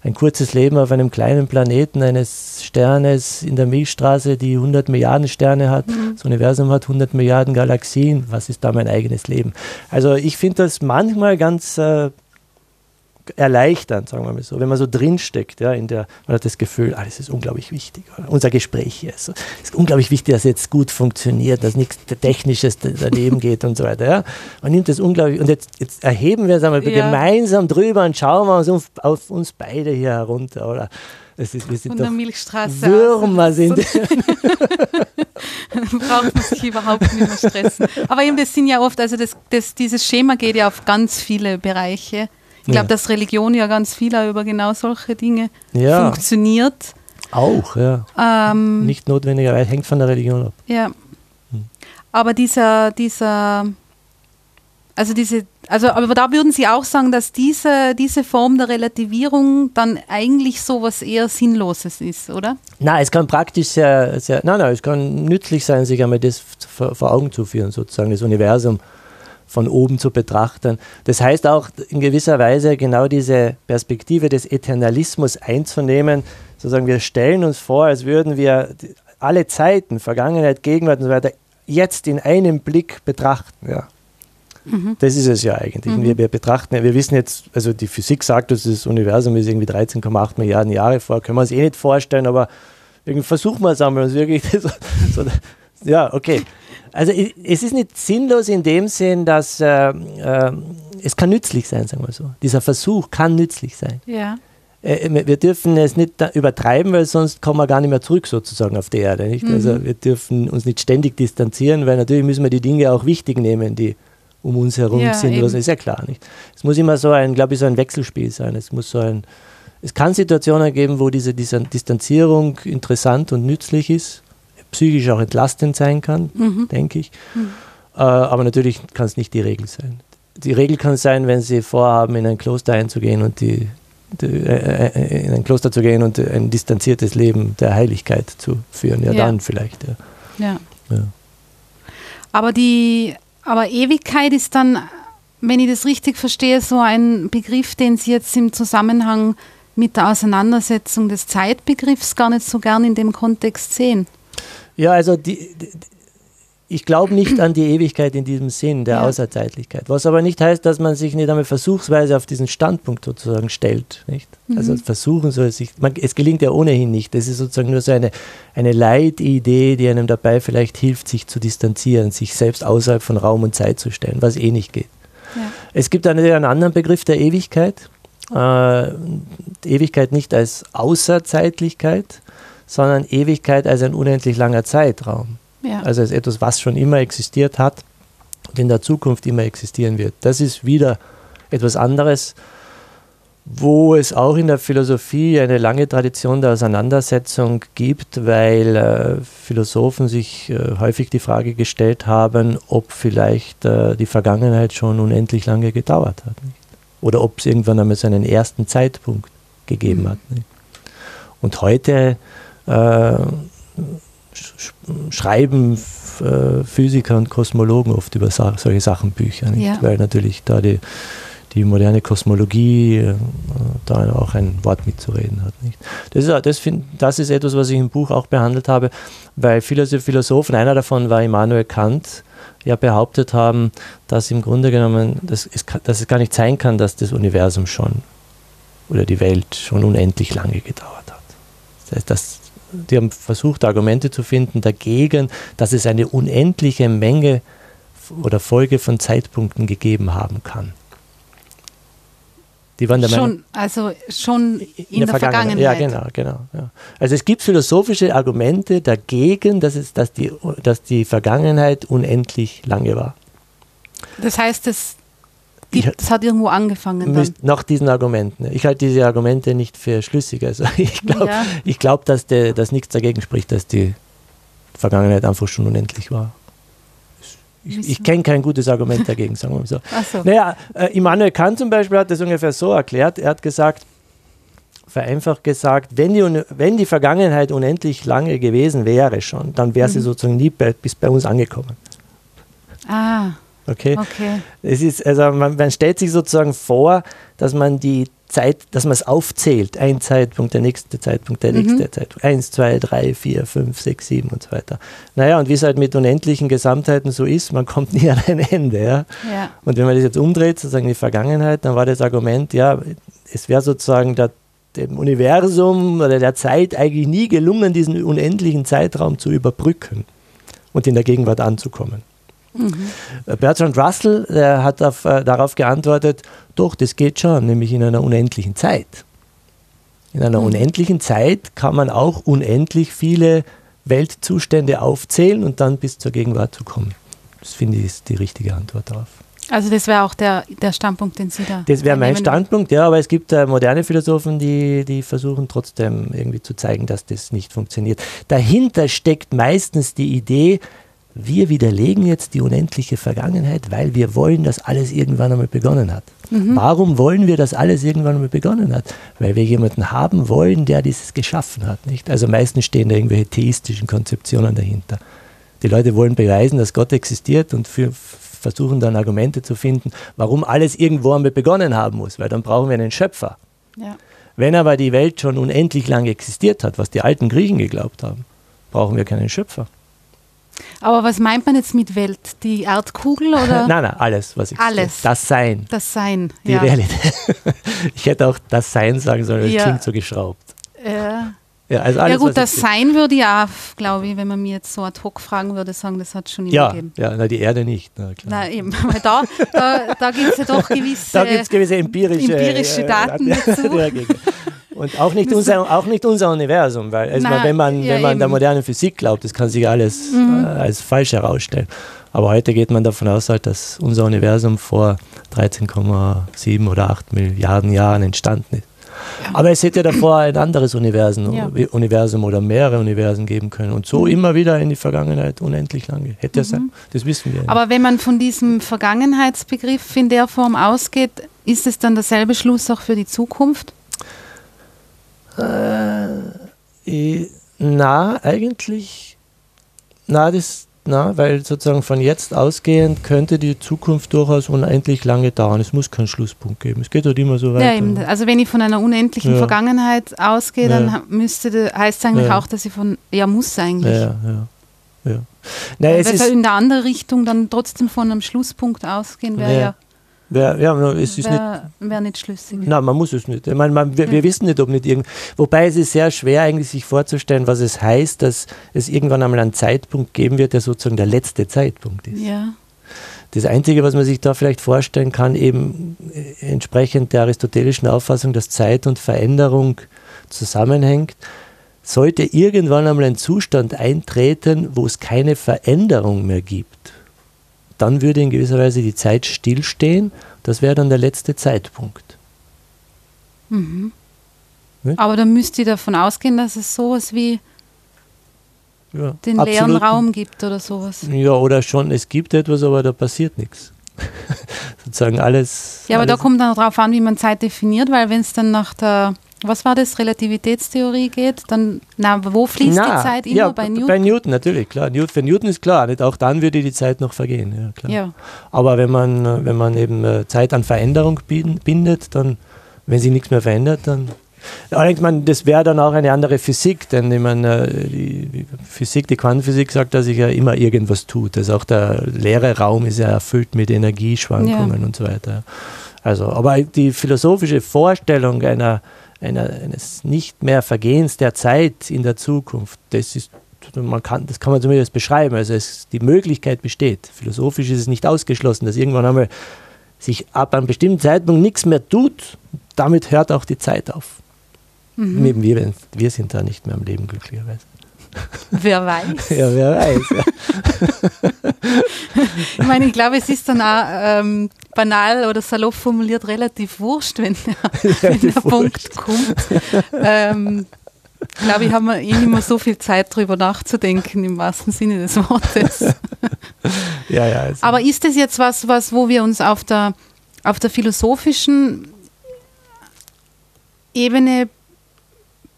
ein kurzes Leben auf einem kleinen Planeten eines Sternes in der Milchstraße, die 100 Milliarden Sterne hat. Mhm. Das Universum hat 100 Milliarden Galaxien. Was ist da mein eigenes Leben? Also ich finde das manchmal ganz äh, erleichternd, sagen wir mal so, wenn man so drinsteckt, ja, in der, man hat das Gefühl, ah, das ist unglaublich wichtig. Oder? Unser Gespräch hier ist, ist unglaublich wichtig, dass es jetzt gut funktioniert, dass nichts Technisches daneben [laughs] geht und so weiter. Ja. Man nimmt das unglaublich, und jetzt, jetzt erheben wir es einmal ja. gemeinsam drüber und schauen wir uns auf, auf uns beide hier herunter, oder? Es ist, wir sind Von der Milchstraße. Würmer sind. [laughs] braucht man sich überhaupt nicht mehr stressen. Aber eben, das sind ja oft, also das, das, dieses Schema geht ja auf ganz viele Bereiche. Ich glaube, ja. dass Religion ja ganz viel über genau solche Dinge ja. funktioniert. Auch, ja. Ähm, Nicht notwendigerweise, hängt von der Religion ab. Ja. Hm. Aber dieser, dieser, also diese, also, aber da würden Sie auch sagen, dass diese, diese Form der Relativierung dann eigentlich so was eher Sinnloses ist, oder? Nein, es kann praktisch sehr, sehr, nein, nein, es kann nützlich sein, sich einmal das vor Augen zu führen, sozusagen, das Universum von oben zu betrachten. Das heißt auch in gewisser Weise genau diese Perspektive des Eternalismus einzunehmen, sozusagen wir stellen uns vor, als würden wir alle Zeiten, Vergangenheit, Gegenwart und so weiter, jetzt in einem Blick betrachten. Ja. Mhm. Das ist es ja eigentlich. Mhm. Wir, wir, betrachten, wir wissen jetzt, also die Physik sagt, dass das Universum ist irgendwie 13,8 Milliarden Jahre vor, können wir uns eh nicht vorstellen, aber irgendwie versuchen wir es einmal, uns wirklich [laughs] so, so, ja, okay. Also es ist nicht sinnlos in dem Sinn, dass äh, äh, es kann nützlich sein, sagen wir so. Dieser Versuch kann nützlich sein. Ja. Äh, wir dürfen es nicht übertreiben, weil sonst kommen wir gar nicht mehr zurück sozusagen auf die Erde. Nicht? Mhm. Also wir dürfen uns nicht ständig distanzieren, weil natürlich müssen wir die Dinge auch wichtig nehmen, die um uns herum ja, sind. Das ist ja klar. Nicht? Es muss immer so ein, glaube ich, so ein Wechselspiel sein. Es muss so ein, es kann Situationen geben, wo diese Distanzierung interessant und nützlich ist psychisch auch entlastend sein kann, mhm. denke ich. Mhm. Äh, aber natürlich kann es nicht die Regel sein. Die Regel kann sein, wenn Sie vorhaben, in ein Kloster einzugehen und die, die äh, äh, in ein Kloster zu gehen und ein distanziertes Leben der Heiligkeit zu führen. Ja, ja. dann vielleicht. Ja. ja. ja. Aber die, aber Ewigkeit ist dann, wenn ich das richtig verstehe, so ein Begriff, den Sie jetzt im Zusammenhang mit der Auseinandersetzung des Zeitbegriffs gar nicht so gern in dem Kontext sehen. Ja, also die, die ich glaube nicht an die Ewigkeit in diesem Sinn der ja. Außerzeitlichkeit. Was aber nicht heißt, dass man sich nicht einmal versuchsweise auf diesen Standpunkt sozusagen stellt. Nicht? Mhm. Also versuchen soll es sich. Man, es gelingt ja ohnehin nicht. Das ist sozusagen nur so eine, eine Leitidee, die einem dabei vielleicht hilft, sich zu distanzieren, sich selbst außerhalb von Raum und Zeit zu stellen, was eh nicht geht. Ja. Es gibt einen, einen anderen Begriff der Ewigkeit. Äh, Ewigkeit nicht als Außerzeitlichkeit, sondern Ewigkeit als ein unendlich langer Zeitraum. Ja. Also als etwas, was schon immer existiert hat und in der Zukunft immer existieren wird. Das ist wieder etwas anderes, wo es auch in der Philosophie eine lange Tradition der Auseinandersetzung gibt, weil äh, Philosophen sich äh, häufig die Frage gestellt haben, ob vielleicht äh, die Vergangenheit schon unendlich lange gedauert hat. Nicht? Oder ob es irgendwann einmal so einen ersten Zeitpunkt gegeben mhm. hat. Nicht? Und heute äh, schreiben äh, Physiker und Kosmologen oft über solche Sachen Bücher, ja. weil natürlich da die, die moderne Kosmologie äh, da auch ein Wort mitzureden hat. Nicht? Das, ist, das, find, das ist etwas, was ich im Buch auch behandelt habe, weil viele Philosophen, einer davon war Immanuel Kant, ja behauptet haben, dass im Grunde genommen, dass es, dass es gar nicht sein kann, dass das Universum schon oder die Welt schon unendlich lange gedauert hat. Das heißt, dass die haben versucht, Argumente zu finden dagegen, dass es eine unendliche Menge oder Folge von Zeitpunkten gegeben haben kann. Die waren der schon, Meinung, also schon in, in der, der, Vergangenheit. Ja, genau, genau. Ja. Also es gibt philosophische Argumente dagegen, dass, es, dass, die, dass die Vergangenheit unendlich lange war. Das heißt, es das hat irgendwo angefangen. Dann. Nach diesen Argumenten. Ich halte diese Argumente nicht für schlüssig. Also [laughs] ich glaube, ja. glaub, dass, dass nichts dagegen spricht, dass die Vergangenheit einfach schon unendlich war. Ich, ich kenne kein gutes Argument dagegen, sagen wir mal so. [laughs] Ach so. Naja, äh, Immanuel Kant zum Beispiel hat das ungefähr so erklärt. Er hat gesagt, vereinfacht gesagt, wenn die, wenn die Vergangenheit unendlich lange gewesen wäre schon, dann wäre sie mhm. sozusagen nie bei, bis bei uns angekommen. Ah. Okay. okay. Es ist, also man, man stellt sich sozusagen vor, dass man die Zeit, dass man es aufzählt. Ein Zeitpunkt, der nächste Zeitpunkt, der nächste mhm. Zeitpunkt. Eins, zwei, drei, vier, fünf, sechs, sieben und so weiter. Naja, und wie es halt mit unendlichen Gesamtheiten so ist, man [laughs] kommt nie an ein Ende. Ja? ja. Und wenn man das jetzt umdreht, sozusagen die Vergangenheit, dann war das Argument, ja, es wäre sozusagen der, dem Universum oder der Zeit eigentlich nie gelungen, diesen unendlichen Zeitraum zu überbrücken und in der Gegenwart anzukommen. Mhm. Bertrand Russell der hat auf, äh, darauf geantwortet, doch, das geht schon, nämlich in einer unendlichen Zeit. In einer mhm. unendlichen Zeit kann man auch unendlich viele Weltzustände aufzählen und dann bis zur Gegenwart zu kommen. Das finde ich ist die richtige Antwort darauf. Also das wäre auch der, der Standpunkt, den Sie da. Das wäre mein Standpunkt, ja, aber es gibt äh, moderne Philosophen, die, die versuchen trotzdem irgendwie zu zeigen, dass das nicht funktioniert. Dahinter steckt meistens die Idee, wir widerlegen jetzt die unendliche Vergangenheit, weil wir wollen, dass alles irgendwann einmal begonnen hat. Mhm. Warum wollen wir, dass alles irgendwann einmal begonnen hat? Weil wir jemanden haben wollen, der dieses geschaffen hat. Nicht? Also meistens stehen da irgendwelche theistischen Konzeptionen dahinter. Die Leute wollen beweisen, dass Gott existiert und für, versuchen dann Argumente zu finden, warum alles irgendwo einmal begonnen haben muss, weil dann brauchen wir einen Schöpfer. Ja. Wenn aber die Welt schon unendlich lange existiert hat, was die alten Griechen geglaubt haben, brauchen wir keinen Schöpfer. Aber was meint man jetzt mit Welt? Die Erdkugel oder? [laughs] nein, nein, alles, was ich Alles. Das Sein. Das Sein. Die ja. Realität. [laughs] ich hätte auch das Sein sagen sollen, das ja. klingt so geschraubt. Ja. Ja, also alles, ja gut, das Sein würde ja, glaube ich, wenn man mir jetzt so ad hoc fragen würde, sagen, das hat schon immer ja, gegeben. Ja, na, die Erde nicht. Na, klar. na eben, weil da, da, da gibt es ja doch [laughs] gewisse, da gibt's gewisse empirische, empirische Daten äh, dazu. Und auch nicht, unser, auch nicht unser Universum, weil also Na, wenn man, ja, wenn man der modernen Physik glaubt, das kann sich alles mhm. äh, als falsch herausstellen. Aber heute geht man davon aus, halt, dass unser Universum vor 13,7 oder 8 Milliarden Jahren entstanden ist. Aber es hätte davor ein anderes Universum, ja. Universum oder mehrere Universen geben können und so mhm. immer wieder in die Vergangenheit unendlich lange. Hätte mhm. sein, das wissen wir. Aber wenn man von diesem Vergangenheitsbegriff in der Form ausgeht, ist es dann derselbe Schluss auch für die Zukunft? Äh, na, eigentlich, na, das, na, weil sozusagen von jetzt ausgehend könnte die Zukunft durchaus unendlich lange dauern. Es muss keinen Schlusspunkt geben. Es geht halt immer so weiter. Ja, eben. Also wenn ich von einer unendlichen ja. Vergangenheit ausgehe, dann ja. müsste heißt es eigentlich auch, dass ich von ja muss eigentlich. Ja, ja. ja. Naja, Weil es in der andere Richtung dann trotzdem von einem Schlusspunkt ausgehen wäre ja Wär, ja, es ist Wäre wär nicht schlüssig. Nein, man muss es nicht. Ich meine, man, wir, wir, wissen nicht, ob nicht irgend. Wobei es ist sehr schwer, eigentlich sich vorzustellen, was es heißt, dass es irgendwann einmal einen Zeitpunkt geben wird, der sozusagen der letzte Zeitpunkt ist. Ja. Das Einzige, was man sich da vielleicht vorstellen kann, eben äh, entsprechend der aristotelischen Auffassung, dass Zeit und Veränderung zusammenhängt, sollte irgendwann einmal ein Zustand eintreten, wo es keine Veränderung mehr gibt dann würde in gewisser Weise die Zeit stillstehen. Das wäre dann der letzte Zeitpunkt. Mhm. Aber dann müsst ihr davon ausgehen, dass es sowas wie ja, den leeren Raum gibt oder sowas. Ja, oder schon, es gibt etwas, aber da passiert nichts. [laughs] Sozusagen alles. Ja, aber alles da kommt dann darauf an, wie man Zeit definiert, weil wenn es dann nach der was war das, Relativitätstheorie geht, dann, na, wo fließt na, die Zeit immer ja, bei Newton? Bei Newton, natürlich, klar. Für Newton ist klar, nicht? auch dann würde die Zeit noch vergehen. Ja, klar. Ja. Aber wenn man, wenn man eben äh, Zeit an Veränderung bindet, dann, wenn sich nichts mehr verändert, dann. Allerdings, man, das wäre dann auch eine andere Physik, denn ich meine, äh, die Physik, die Quantenphysik sagt, dass sich ja immer irgendwas tut. Also auch der leere Raum ist ja erfüllt mit Energieschwankungen ja. und so weiter. Also, aber die philosophische Vorstellung einer einer, eines nicht mehr Vergehens der Zeit in der Zukunft, das ist man kann, das kann man zumindest beschreiben. Also es, die Möglichkeit besteht. Philosophisch ist es nicht ausgeschlossen, dass irgendwann einmal sich ab einem bestimmten Zeitpunkt nichts mehr tut. Damit hört auch die Zeit auf. Mhm. Wir, wir sind da nicht mehr am Leben, glücklicherweise. Wer weiß. Ja, wer weiß. Ja. ich meine, ich glaube, es ist dann auch ähm, banal oder salopp formuliert relativ wurscht, wenn der, wenn der Punkt kommt. Ähm, ich glaube, ich habe eh nicht mehr so viel Zeit darüber nachzudenken, im wahrsten Sinne des Wortes. ja, ja, also. Aber ist das jetzt was, was, wo wir uns auf der, auf der philosophischen Ebene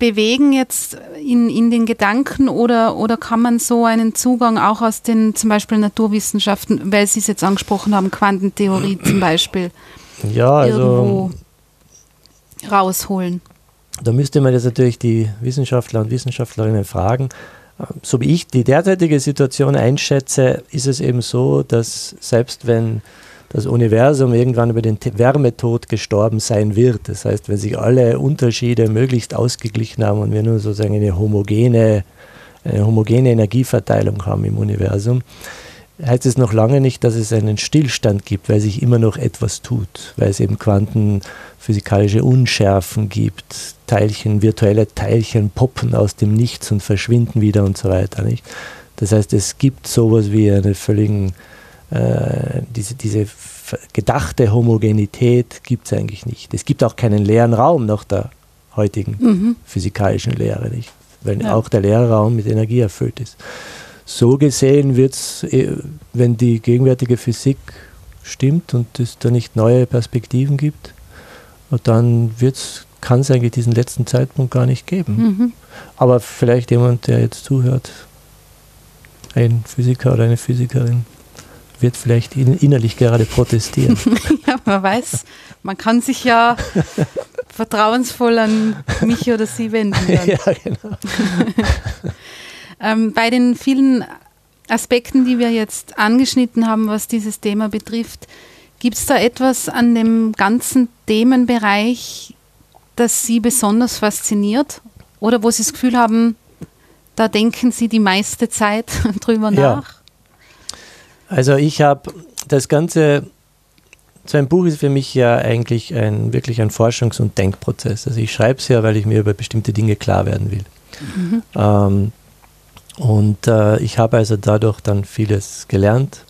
bewegen jetzt in, in den Gedanken oder, oder kann man so einen Zugang auch aus den zum Beispiel Naturwissenschaften, weil Sie es jetzt angesprochen haben, Quantentheorie zum Beispiel, ja, also, irgendwo rausholen? Da müsste man jetzt natürlich die Wissenschaftler und Wissenschaftlerinnen fragen. So wie ich die derzeitige Situation einschätze, ist es eben so, dass selbst wenn das Universum irgendwann über den Wärmetod gestorben sein wird. Das heißt, wenn sich alle Unterschiede möglichst ausgeglichen haben und wir nur sozusagen eine homogene, eine homogene Energieverteilung haben im Universum, heißt es noch lange nicht, dass es einen Stillstand gibt, weil sich immer noch etwas tut, weil es eben quantenphysikalische Unschärfen gibt, Teilchen, virtuelle Teilchen poppen aus dem Nichts und verschwinden wieder und so weiter. Nicht? Das heißt, es gibt sowas wie einen völligen äh, diese, diese gedachte Homogenität gibt es eigentlich nicht. Es gibt auch keinen leeren Raum nach der heutigen mhm. physikalischen Lehre, nicht? weil ja. auch der leere Raum mit Energie erfüllt ist. So gesehen wird es, äh, wenn die gegenwärtige Physik stimmt und es da nicht neue Perspektiven gibt, dann kann es eigentlich diesen letzten Zeitpunkt gar nicht geben. Mhm. Aber vielleicht jemand, der jetzt zuhört, ein Physiker oder eine Physikerin, wird vielleicht innerlich gerade protestieren. [laughs] ja, man weiß, man kann sich ja [laughs] vertrauensvoll an mich oder Sie wenden. [laughs] Ja, genau. ähm, bei den vielen Aspekten, die wir jetzt angeschnitten haben, was dieses Thema betrifft, gibt es da etwas an dem ganzen Themenbereich, das Sie besonders fasziniert? Oder wo Sie das Gefühl haben, da denken Sie die meiste Zeit drüber ja. nach? Also ich habe das Ganze, so ein Buch ist für mich ja eigentlich ein, wirklich ein Forschungs- und Denkprozess. Also ich schreibe es ja, weil ich mir über bestimmte Dinge klar werden will. Mhm. Ähm, und äh, ich habe also dadurch dann vieles gelernt,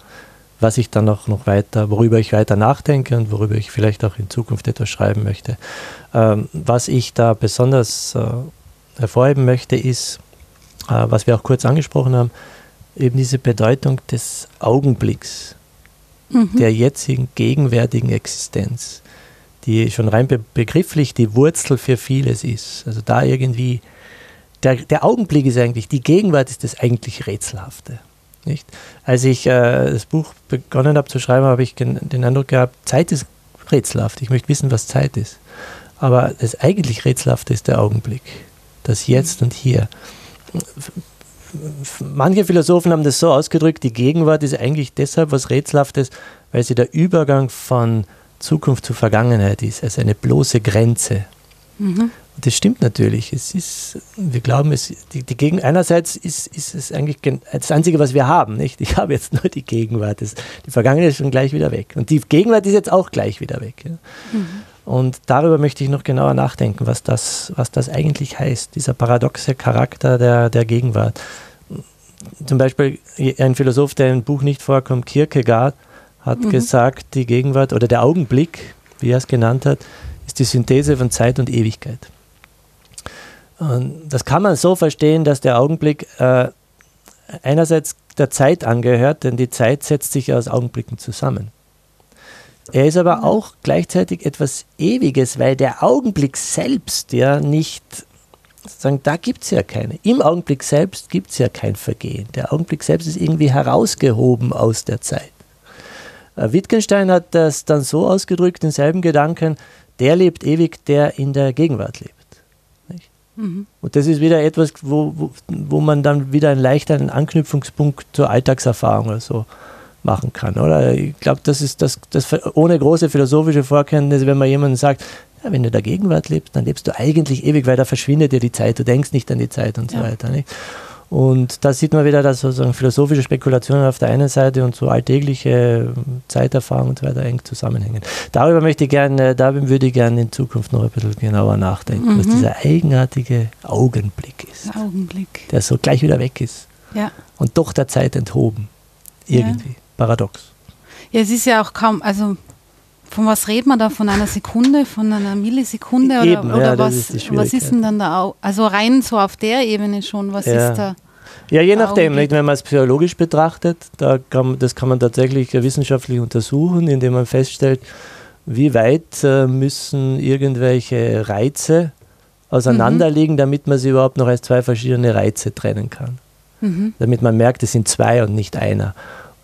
was ich dann auch noch weiter, worüber ich weiter nachdenke und worüber ich vielleicht auch in Zukunft etwas schreiben möchte. Ähm, was ich da besonders äh, hervorheben möchte, ist, äh, was wir auch kurz angesprochen haben, eben diese Bedeutung des Augenblicks, mhm. der jetzigen gegenwärtigen Existenz, die schon rein be begrifflich die Wurzel für vieles ist. Also da irgendwie, der, der Augenblick ist eigentlich, die Gegenwart ist das eigentlich Rätselhafte. Nicht? Als ich äh, das Buch begonnen habe zu schreiben, habe ich den Eindruck gehabt, Zeit ist rätselhaft. Ich möchte wissen, was Zeit ist. Aber das eigentlich Rätselhafte ist der Augenblick. Das Jetzt und Hier. Manche Philosophen haben das so ausgedrückt, die Gegenwart ist eigentlich deshalb was Rätselhaftes, weil sie der Übergang von Zukunft zu Vergangenheit ist, also eine bloße Grenze. Mhm. Und das stimmt natürlich. Es ist, wir glauben, es, die, die Gegen einerseits ist, ist es eigentlich das Einzige, was wir haben. Nicht? Ich habe jetzt nur die Gegenwart. Das, die Vergangenheit ist schon gleich wieder weg. Und die Gegenwart ist jetzt auch gleich wieder weg. Ja? Mhm. Und darüber möchte ich noch genauer nachdenken, was das, was das eigentlich heißt, dieser paradoxe Charakter der, der Gegenwart. Zum Beispiel ein Philosoph, der im Buch nicht vorkommt, Kierkegaard, hat mhm. gesagt, die Gegenwart oder der Augenblick, wie er es genannt hat, ist die Synthese von Zeit und Ewigkeit. Und das kann man so verstehen, dass der Augenblick äh, einerseits der Zeit angehört, denn die Zeit setzt sich aus Augenblicken zusammen. Er ist aber auch gleichzeitig etwas Ewiges, weil der Augenblick selbst ja nicht, sagen, da gibt es ja keine. Im Augenblick selbst gibt es ja kein Vergehen. Der Augenblick selbst ist irgendwie herausgehoben aus der Zeit. Äh, Wittgenstein hat das dann so ausgedrückt, denselben Gedanken, der lebt ewig, der in der Gegenwart lebt. Mhm. Und das ist wieder etwas, wo, wo, wo man dann wieder einen leichteren Anknüpfungspunkt zur Alltagserfahrung oder so machen kann. Oder ich glaube, das ist das, das ohne große philosophische Vorkenntnisse, wenn man jemandem sagt, ja, wenn du in der Gegenwart lebst, dann lebst du eigentlich ewig, weil da verschwindet dir die Zeit, du denkst nicht an die Zeit und ja. so weiter. Nicht? Und da sieht man wieder, dass sozusagen philosophische Spekulationen auf der einen Seite und so alltägliche Zeiterfahrung und so weiter eng zusammenhängen. Darüber möchte ich gerne, darüber würde ich gerne in Zukunft noch ein bisschen genauer nachdenken, mhm. was dieser eigenartige Augenblick ist. Augenblick. Der so gleich wieder weg ist. Ja. Und doch der Zeit enthoben. Irgendwie. Ja. Paradox. Ja, es ist ja auch kaum, also von was redet man da? Von einer Sekunde, von einer Millisekunde? Oder, Eben, oder ja, was, ist was ist denn dann da? Also rein so auf der Ebene schon, was ja. ist da? Ja, je nachdem. Nicht, wenn man es psychologisch betrachtet, da kann, das kann man tatsächlich wissenschaftlich untersuchen, indem man feststellt, wie weit äh, müssen irgendwelche Reize auseinanderliegen, mhm. damit man sie überhaupt noch als zwei verschiedene Reize trennen kann. Mhm. Damit man merkt, es sind zwei und nicht einer.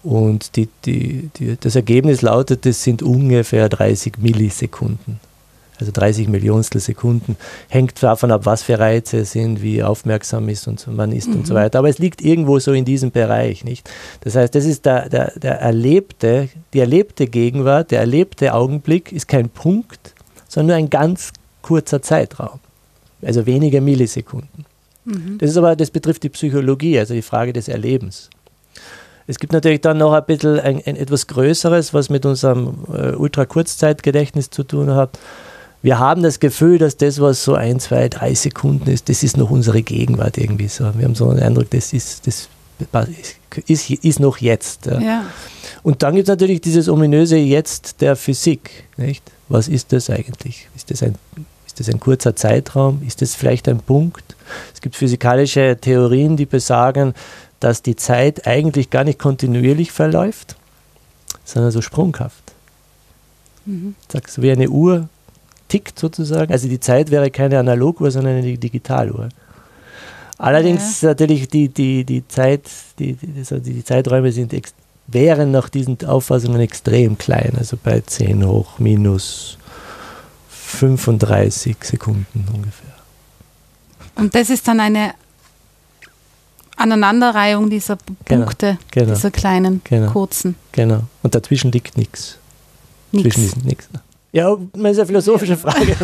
Und die, die, die, das Ergebnis lautet, es sind ungefähr 30 Millisekunden. Also 30 Millionstel Sekunden. Hängt davon ab, was für Reize es sind, wie aufmerksam ist und man ist mhm. und so mhm. weiter. Aber es liegt irgendwo so in diesem Bereich, nicht? Das heißt, das ist der, der, der erlebte, die erlebte Gegenwart, der erlebte Augenblick ist kein Punkt, sondern nur ein ganz kurzer Zeitraum. Also wenige Millisekunden. Mhm. Das ist aber, das betrifft die Psychologie, also die Frage des Erlebens. Es gibt natürlich dann noch ein bisschen ein, ein etwas Größeres, was mit unserem äh, Ultra-Kurzzeitgedächtnis zu tun hat. Wir haben das Gefühl, dass das, was so ein, zwei, drei Sekunden ist, das ist noch unsere Gegenwart irgendwie so. Wir haben so einen Eindruck, das ist, das ist, ist noch jetzt. Ja. Ja. Und dann gibt es natürlich dieses ominöse Jetzt der Physik. Nicht? Was ist das eigentlich? Ist das, ein, ist das ein kurzer Zeitraum? Ist das vielleicht ein Punkt? Es gibt physikalische Theorien, die besagen, dass die Zeit eigentlich gar nicht kontinuierlich verläuft, sondern so sprunghaft. Mhm. Sagst du, wie eine Uhr tickt sozusagen. Also die Zeit wäre keine Analoguhr, sondern eine Digitaluhr. Allerdings ja. natürlich die, die, die Zeit, die, die, die Zeiträume sind wären nach diesen Auffassungen extrem klein, also bei 10 hoch minus 35 Sekunden ungefähr. Und das ist dann eine Aneinanderreihung dieser genau, Punkte, genau, dieser kleinen, genau, kurzen. Genau. Und dazwischen liegt nichts. Zwischen ist nichts. Ja, das ist eine philosophische Frage.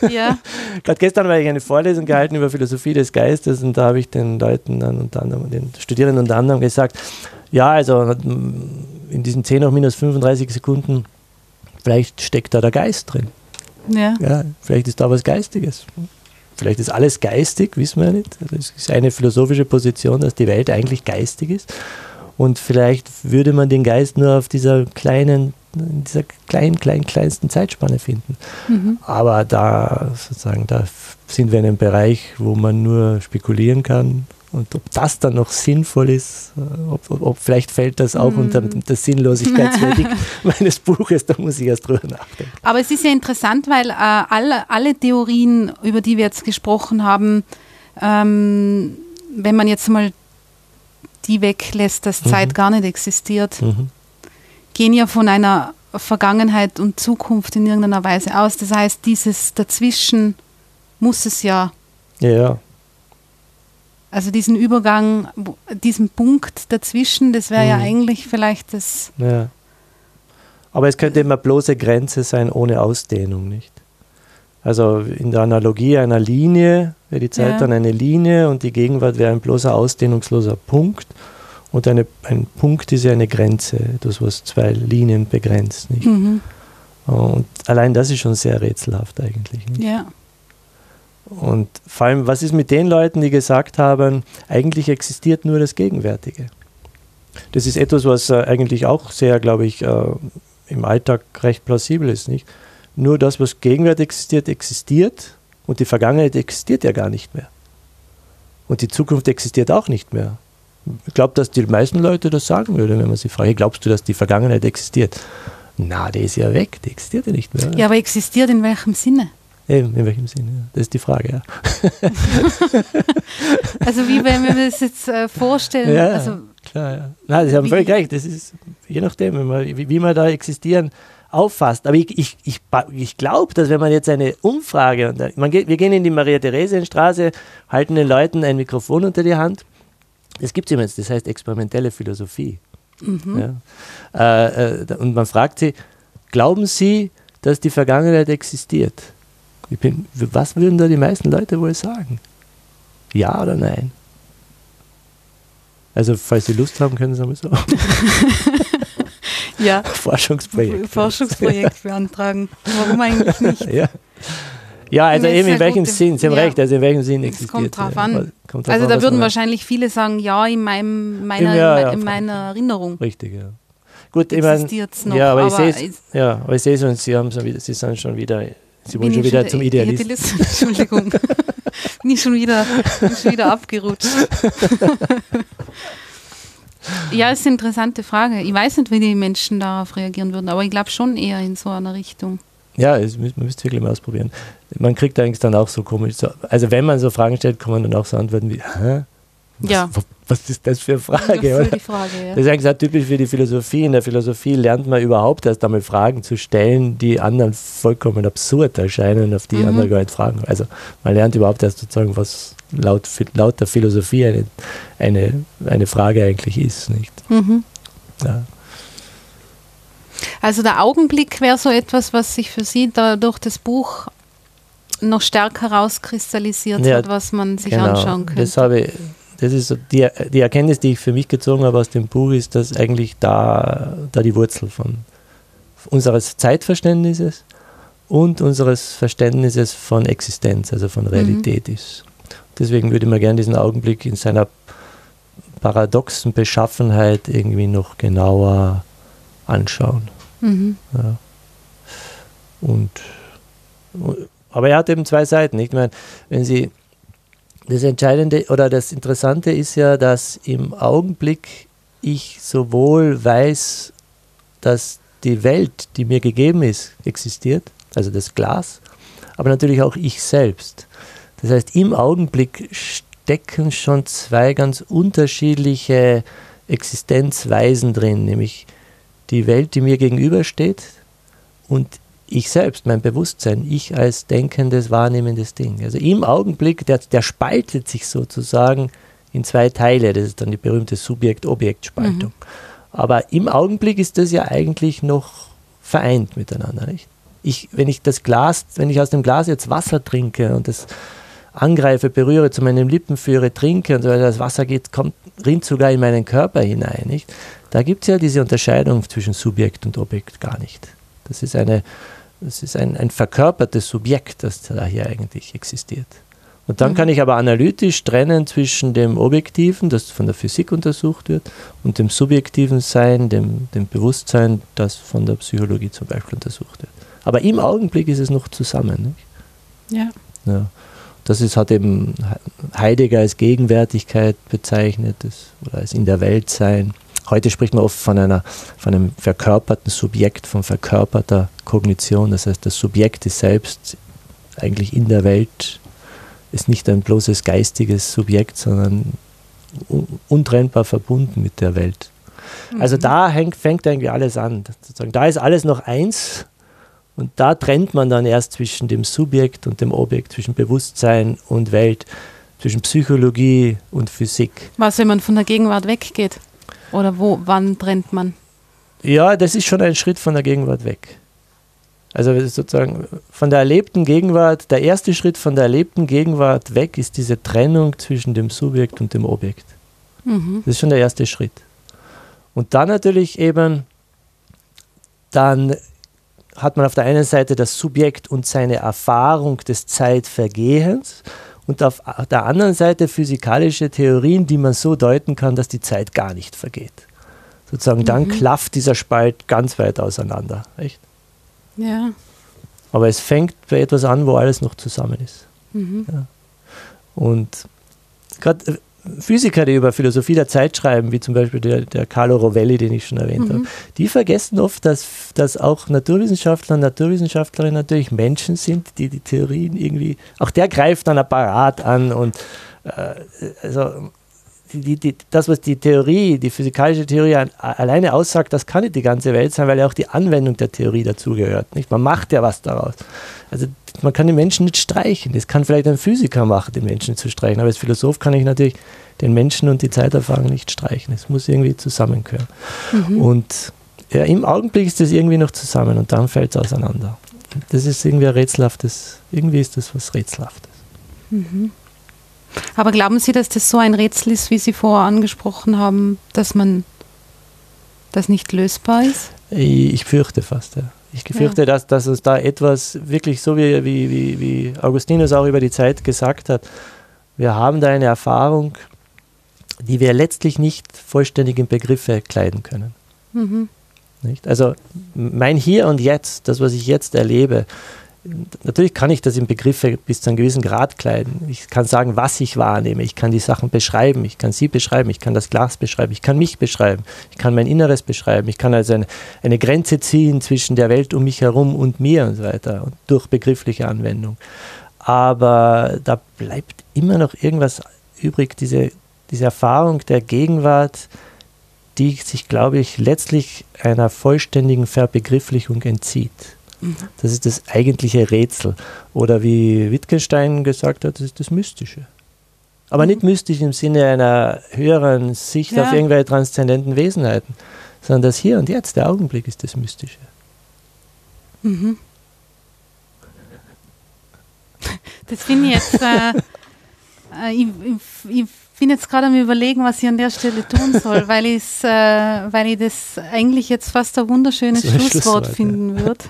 [laughs] ja. Gerade gestern habe ich eine Vorlesung gehalten über Philosophie des Geistes und da habe ich den Leuten dann unter anderem, den Studierenden unter anderem gesagt, ja, also in diesen 10 hoch minus 35 Sekunden, vielleicht steckt da der Geist drin. Ja. ja. Vielleicht ist da was Geistiges. Vielleicht ist alles geistig, wissen wir ja nicht. Das ist eine philosophische Position, dass die Welt eigentlich geistig ist. Und vielleicht würde man den Geist nur auf dieser kleinen, in dieser kleinen, kleinen, kleinsten Zeitspanne finden. Mhm. Aber da sozusagen, da sind wir in einem Bereich, wo man nur spekulieren kann. Und ob das dann noch sinnvoll ist, äh, ob, ob, ob vielleicht fällt das auch mm. unter der Sinnlosigkeitsverdikt [laughs] meines Buches, da muss ich erst drüber nachdenken. Aber es ist ja interessant, weil äh, alle, alle Theorien, über die wir jetzt gesprochen haben, ähm, wenn man jetzt mal die weglässt, dass mhm. Zeit gar nicht existiert, mhm. gehen ja von einer Vergangenheit und Zukunft in irgendeiner Weise aus. Das heißt, dieses dazwischen muss es ja. Ja. Also diesen Übergang, diesen Punkt dazwischen, das wäre mhm. ja eigentlich vielleicht das. Ja. Aber es könnte immer bloße Grenze sein ohne Ausdehnung, nicht? Also in der Analogie einer Linie wäre die Zeit ja. dann eine Linie und die Gegenwart wäre ein bloßer ausdehnungsloser Punkt. Und eine, ein Punkt ist ja eine Grenze, das was zwei Linien begrenzt. Nicht? Mhm. Und allein das ist schon sehr rätselhaft eigentlich. Nicht? Ja. Und vor allem, was ist mit den Leuten, die gesagt haben, eigentlich existiert nur das Gegenwärtige? Das ist etwas, was äh, eigentlich auch sehr, glaube ich, äh, im Alltag recht plausibel ist. Nicht? Nur das, was gegenwärtig existiert, existiert und die Vergangenheit existiert ja gar nicht mehr. Und die Zukunft existiert auch nicht mehr. Ich glaube, dass die meisten Leute das sagen würden, wenn man sie fragt, glaubst du, dass die Vergangenheit existiert? Na, die ist ja weg, die existiert ja nicht mehr. Ja, aber existiert in welchem Sinne? Eben, in welchem Sinne? Das ist die Frage, ja. [laughs] also wie wenn wir das jetzt äh, vorstellen. Ja, also, klar, ja. Nein, Sie haben völlig recht. Das ist je nachdem, man, wie, wie, man da existieren auffasst. Aber ich, ich, ich, ich glaube, dass wenn man jetzt eine Umfrage, und man geht, wir gehen in die Maria-Theresien-Straße, halten den Leuten ein Mikrofon unter die Hand. Das gibt es immer jetzt, das heißt experimentelle Philosophie. Mhm. Ja. Äh, äh, und man fragt sie, glauben Sie, dass die Vergangenheit existiert? Bin, was würden da die meisten Leute wohl sagen? Ja oder nein? Also, falls Sie Lust haben, können Sie mal so. [laughs] ja. Forschungsprojekt. Forschungsprojekt beantragen. Warum eigentlich nicht? [laughs] ja. Ja, also eben in welchem Sinn, Sie haben ja. recht, also in welchem Sinn existiert. Kommt drauf ja. an. Kommt drauf also an, da würden wahrscheinlich viele sagen, ja, in, meinem, meiner, ja, in meiner Erinnerung. Richtig, ja. Gut, ich meine, ja, aber, aber ich sehe es, ja, aber ich sehe es Sie haben Sie sind schon wieder Sie wollen schon wieder zum Idealisten. Idealist. [laughs] Entschuldigung. Bin ich schon wieder, schon wieder abgerutscht. ja, ist eine interessante Frage. Ich weiß nicht, wie die Menschen darauf reagieren würden, aber ich glaube schon eher in so einer Richtung. Ja, es, man müsste wirklich mal ausprobieren. Man kriegt eigentlich dann auch so komisch. So, also, wenn man so Fragen stellt, kann man dann auch so antworten wie: Hä? Was, ja. Was ist das für eine Frage? Ja, die Frage ja. Das ist eigentlich auch typisch für die Philosophie. In der Philosophie lernt man überhaupt erst einmal Fragen zu stellen, die anderen vollkommen absurd erscheinen, auf die mhm. andere gar nicht fragen. Also man lernt überhaupt erst sozusagen, was laut, laut der Philosophie eine, eine, eine Frage eigentlich ist. Nicht? Mhm. Ja. Also der Augenblick wäre so etwas, was sich für Sie da durch das Buch noch stärker herauskristallisiert ja, hat, was man sich genau, anschauen könnte. Das habe ich das ist die, die Erkenntnis, die ich für mich gezogen habe aus dem Buch, ist, dass eigentlich da, da die Wurzel von unseres Zeitverständnisses und unseres Verständnisses von Existenz, also von Realität mhm. ist. Deswegen würde ich mir gerne diesen Augenblick in seiner paradoxen Beschaffenheit irgendwie noch genauer anschauen. Mhm. Ja. Und, aber er hat eben zwei Seiten. Ich meine, wenn Sie das Entscheidende oder das Interessante ist ja, dass im Augenblick ich sowohl weiß, dass die Welt, die mir gegeben ist, existiert, also das Glas, aber natürlich auch ich selbst. Das heißt, im Augenblick stecken schon zwei ganz unterschiedliche Existenzweisen drin, nämlich die Welt, die mir gegenübersteht und ich selbst, mein Bewusstsein, ich als denkendes, wahrnehmendes Ding. Also im Augenblick, der, der spaltet sich sozusagen in zwei Teile. Das ist dann die berühmte Subjekt-Objekt-Spaltung. Mhm. Aber im Augenblick ist das ja eigentlich noch vereint miteinander. Nicht? Ich, wenn ich das Glas, wenn ich aus dem Glas jetzt Wasser trinke und das angreife, berühre, zu meinen Lippen führe, trinke und so weiter, das Wasser geht, kommt, rinnt sogar in meinen Körper hinein. Nicht? Da gibt es ja diese Unterscheidung zwischen Subjekt und Objekt gar nicht. Das ist eine das ist ein, ein verkörpertes Subjekt, das da hier eigentlich existiert. Und dann mhm. kann ich aber analytisch trennen zwischen dem Objektiven, das von der Physik untersucht wird, und dem subjektiven Sein, dem, dem Bewusstsein, das von der Psychologie zum Beispiel untersucht wird. Aber im Augenblick ist es noch zusammen. Nicht? Ja. ja. Das ist, hat eben Heidegger als Gegenwärtigkeit bezeichnet das, oder als in der Welt sein. Heute spricht man oft von, einer, von einem verkörperten Subjekt, von verkörperter Kognition. Das heißt, das Subjekt ist selbst eigentlich in der Welt ist nicht ein bloßes geistiges Subjekt, sondern untrennbar verbunden mit der Welt. Mhm. Also da hängt, fängt eigentlich alles an. Sozusagen. Da ist alles noch eins und da trennt man dann erst zwischen dem Subjekt und dem Objekt, zwischen Bewusstsein und Welt, zwischen Psychologie und Physik. Was, wenn man von der Gegenwart weggeht? Oder wo, wann trennt man? Ja, das ist schon ein Schritt von der Gegenwart weg. Also sozusagen von der erlebten Gegenwart, der erste Schritt von der erlebten Gegenwart weg ist diese Trennung zwischen dem Subjekt und dem Objekt. Mhm. Das ist schon der erste Schritt. Und dann natürlich eben, dann hat man auf der einen Seite das Subjekt und seine Erfahrung des Zeitvergehens und auf der anderen Seite physikalische Theorien, die man so deuten kann, dass die Zeit gar nicht vergeht. Sozusagen, mhm. dann klafft dieser Spalt ganz weit auseinander. Echt? Ja. Aber es fängt bei etwas an, wo alles noch zusammen ist. Mhm. Ja. Und gerade äh, Physiker, die über Philosophie der Zeit schreiben, wie zum Beispiel der, der Carlo Rovelli, den ich schon erwähnt mhm. habe, die vergessen oft, dass, dass auch Naturwissenschaftler und Naturwissenschaftlerinnen natürlich Menschen sind, die die Theorien irgendwie, auch der greift dann Apparat an und äh, also die, die, das, was die Theorie, die physikalische Theorie an, alleine aussagt, das kann nicht die ganze Welt sein, weil ja auch die Anwendung der Theorie dazugehört. Nicht? Man macht ja was daraus. Also man kann den Menschen nicht streichen. Das kann vielleicht ein Physiker machen, den Menschen zu streichen. Aber als Philosoph kann ich natürlich den Menschen und die Zeiterfahrung nicht streichen. Es muss irgendwie zusammengehören. Mhm. Und ja, im Augenblick ist das irgendwie noch zusammen und dann fällt es auseinander. Das ist irgendwie ein rätselhaftes, irgendwie ist das was rätselhaftes. Mhm. Aber glauben Sie, dass das so ein Rätsel ist, wie Sie vorher angesprochen haben, dass man das nicht lösbar ist? Ich fürchte fast, ja. Ich fürchte, ja. dass, dass es da etwas wirklich so wie, wie, wie, wie Augustinus auch über die Zeit gesagt hat, wir haben da eine Erfahrung, die wir letztlich nicht vollständig in Begriffe kleiden können. Mhm. Nicht? Also mein Hier und Jetzt, das, was ich jetzt erlebe, natürlich kann ich das in Begriffe bis zu einem gewissen Grad kleiden. Ich kann sagen, was ich wahrnehme. Ich kann die Sachen beschreiben. Ich kann sie beschreiben. Ich kann das Glas beschreiben. Ich kann mich beschreiben. Ich kann mein Inneres beschreiben. Ich kann also eine, eine Grenze ziehen zwischen der Welt um mich herum und mir und so weiter durch begriffliche Anwendung. Aber da bleibt immer noch irgendwas übrig, diese, diese Erfahrung der Gegenwart, die sich, glaube ich, letztlich einer vollständigen Verbegrifflichung entzieht. Das ist das eigentliche Rätsel. Oder wie Wittgenstein gesagt hat, das ist das Mystische. Aber mhm. nicht mystisch im Sinne einer höheren Sicht ja. auf irgendwelche transzendenten Wesenheiten, sondern das Hier und Jetzt, der Augenblick ist das Mystische. Mhm. Das finde ich jetzt, äh, [laughs] äh ich, ich, ich bin jetzt gerade am überlegen, was ich an der Stelle tun soll, weil, äh, weil ich das eigentlich jetzt fast ein wunderschönes so Schlusswort, Schlusswort finden ja. würde.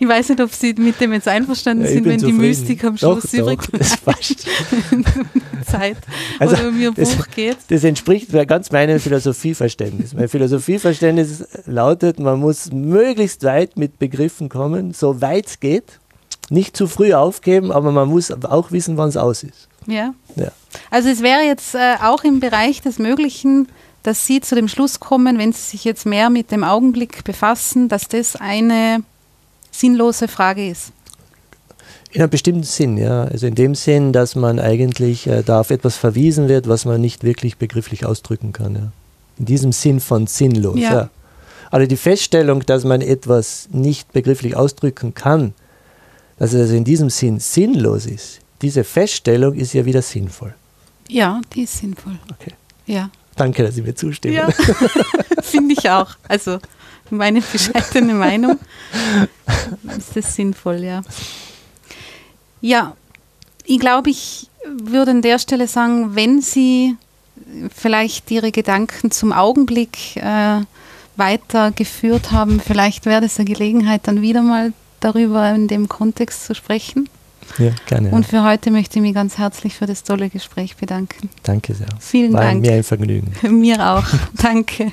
ich weiß nicht, ob Sie mit dem jetzt einverstanden ja, sind, wenn zufrieden. die Mystik am Schluss doch, übrig [laughs] doch, [laughs] Zeit also, oder mir das, Buch geht. Das entspricht ganz meinem Philosophieverständnis. Mein Philosophieverständnis lautet, man muss möglichst weit mit Begriffen kommen, so weit es geht. Nicht zu früh aufgeben, aber man muss auch wissen, wann es aus ist. Ja. ja. Also es wäre jetzt äh, auch im Bereich des Möglichen, dass Sie zu dem Schluss kommen, wenn Sie sich jetzt mehr mit dem Augenblick befassen, dass das eine sinnlose Frage ist. In einem bestimmten Sinn, ja. Also in dem Sinn, dass man eigentlich äh, da auf etwas verwiesen wird, was man nicht wirklich begrifflich ausdrücken kann. Ja. In diesem Sinn von sinnlos. Ja. ja. Also die Feststellung, dass man etwas nicht begrifflich ausdrücken kann, dass es also in diesem Sinn sinnlos ist, diese Feststellung ist ja wieder sinnvoll. Ja, die ist sinnvoll. Okay. Ja. Danke, dass Sie mir zustimmen. Ja, [laughs] finde ich auch. Also meine bescheidene Meinung ist das sinnvoll, ja. Ja, ich glaube, ich würde an der Stelle sagen, wenn Sie vielleicht Ihre Gedanken zum Augenblick äh, weitergeführt haben, vielleicht wäre das eine Gelegenheit, dann wieder mal darüber in dem Kontext zu sprechen. Ja, gerne. Und für heute möchte ich mich ganz herzlich für das tolle Gespräch bedanken. Danke sehr. Vielen War Dank. Mir ein Vergnügen. [laughs] Mir auch. Danke.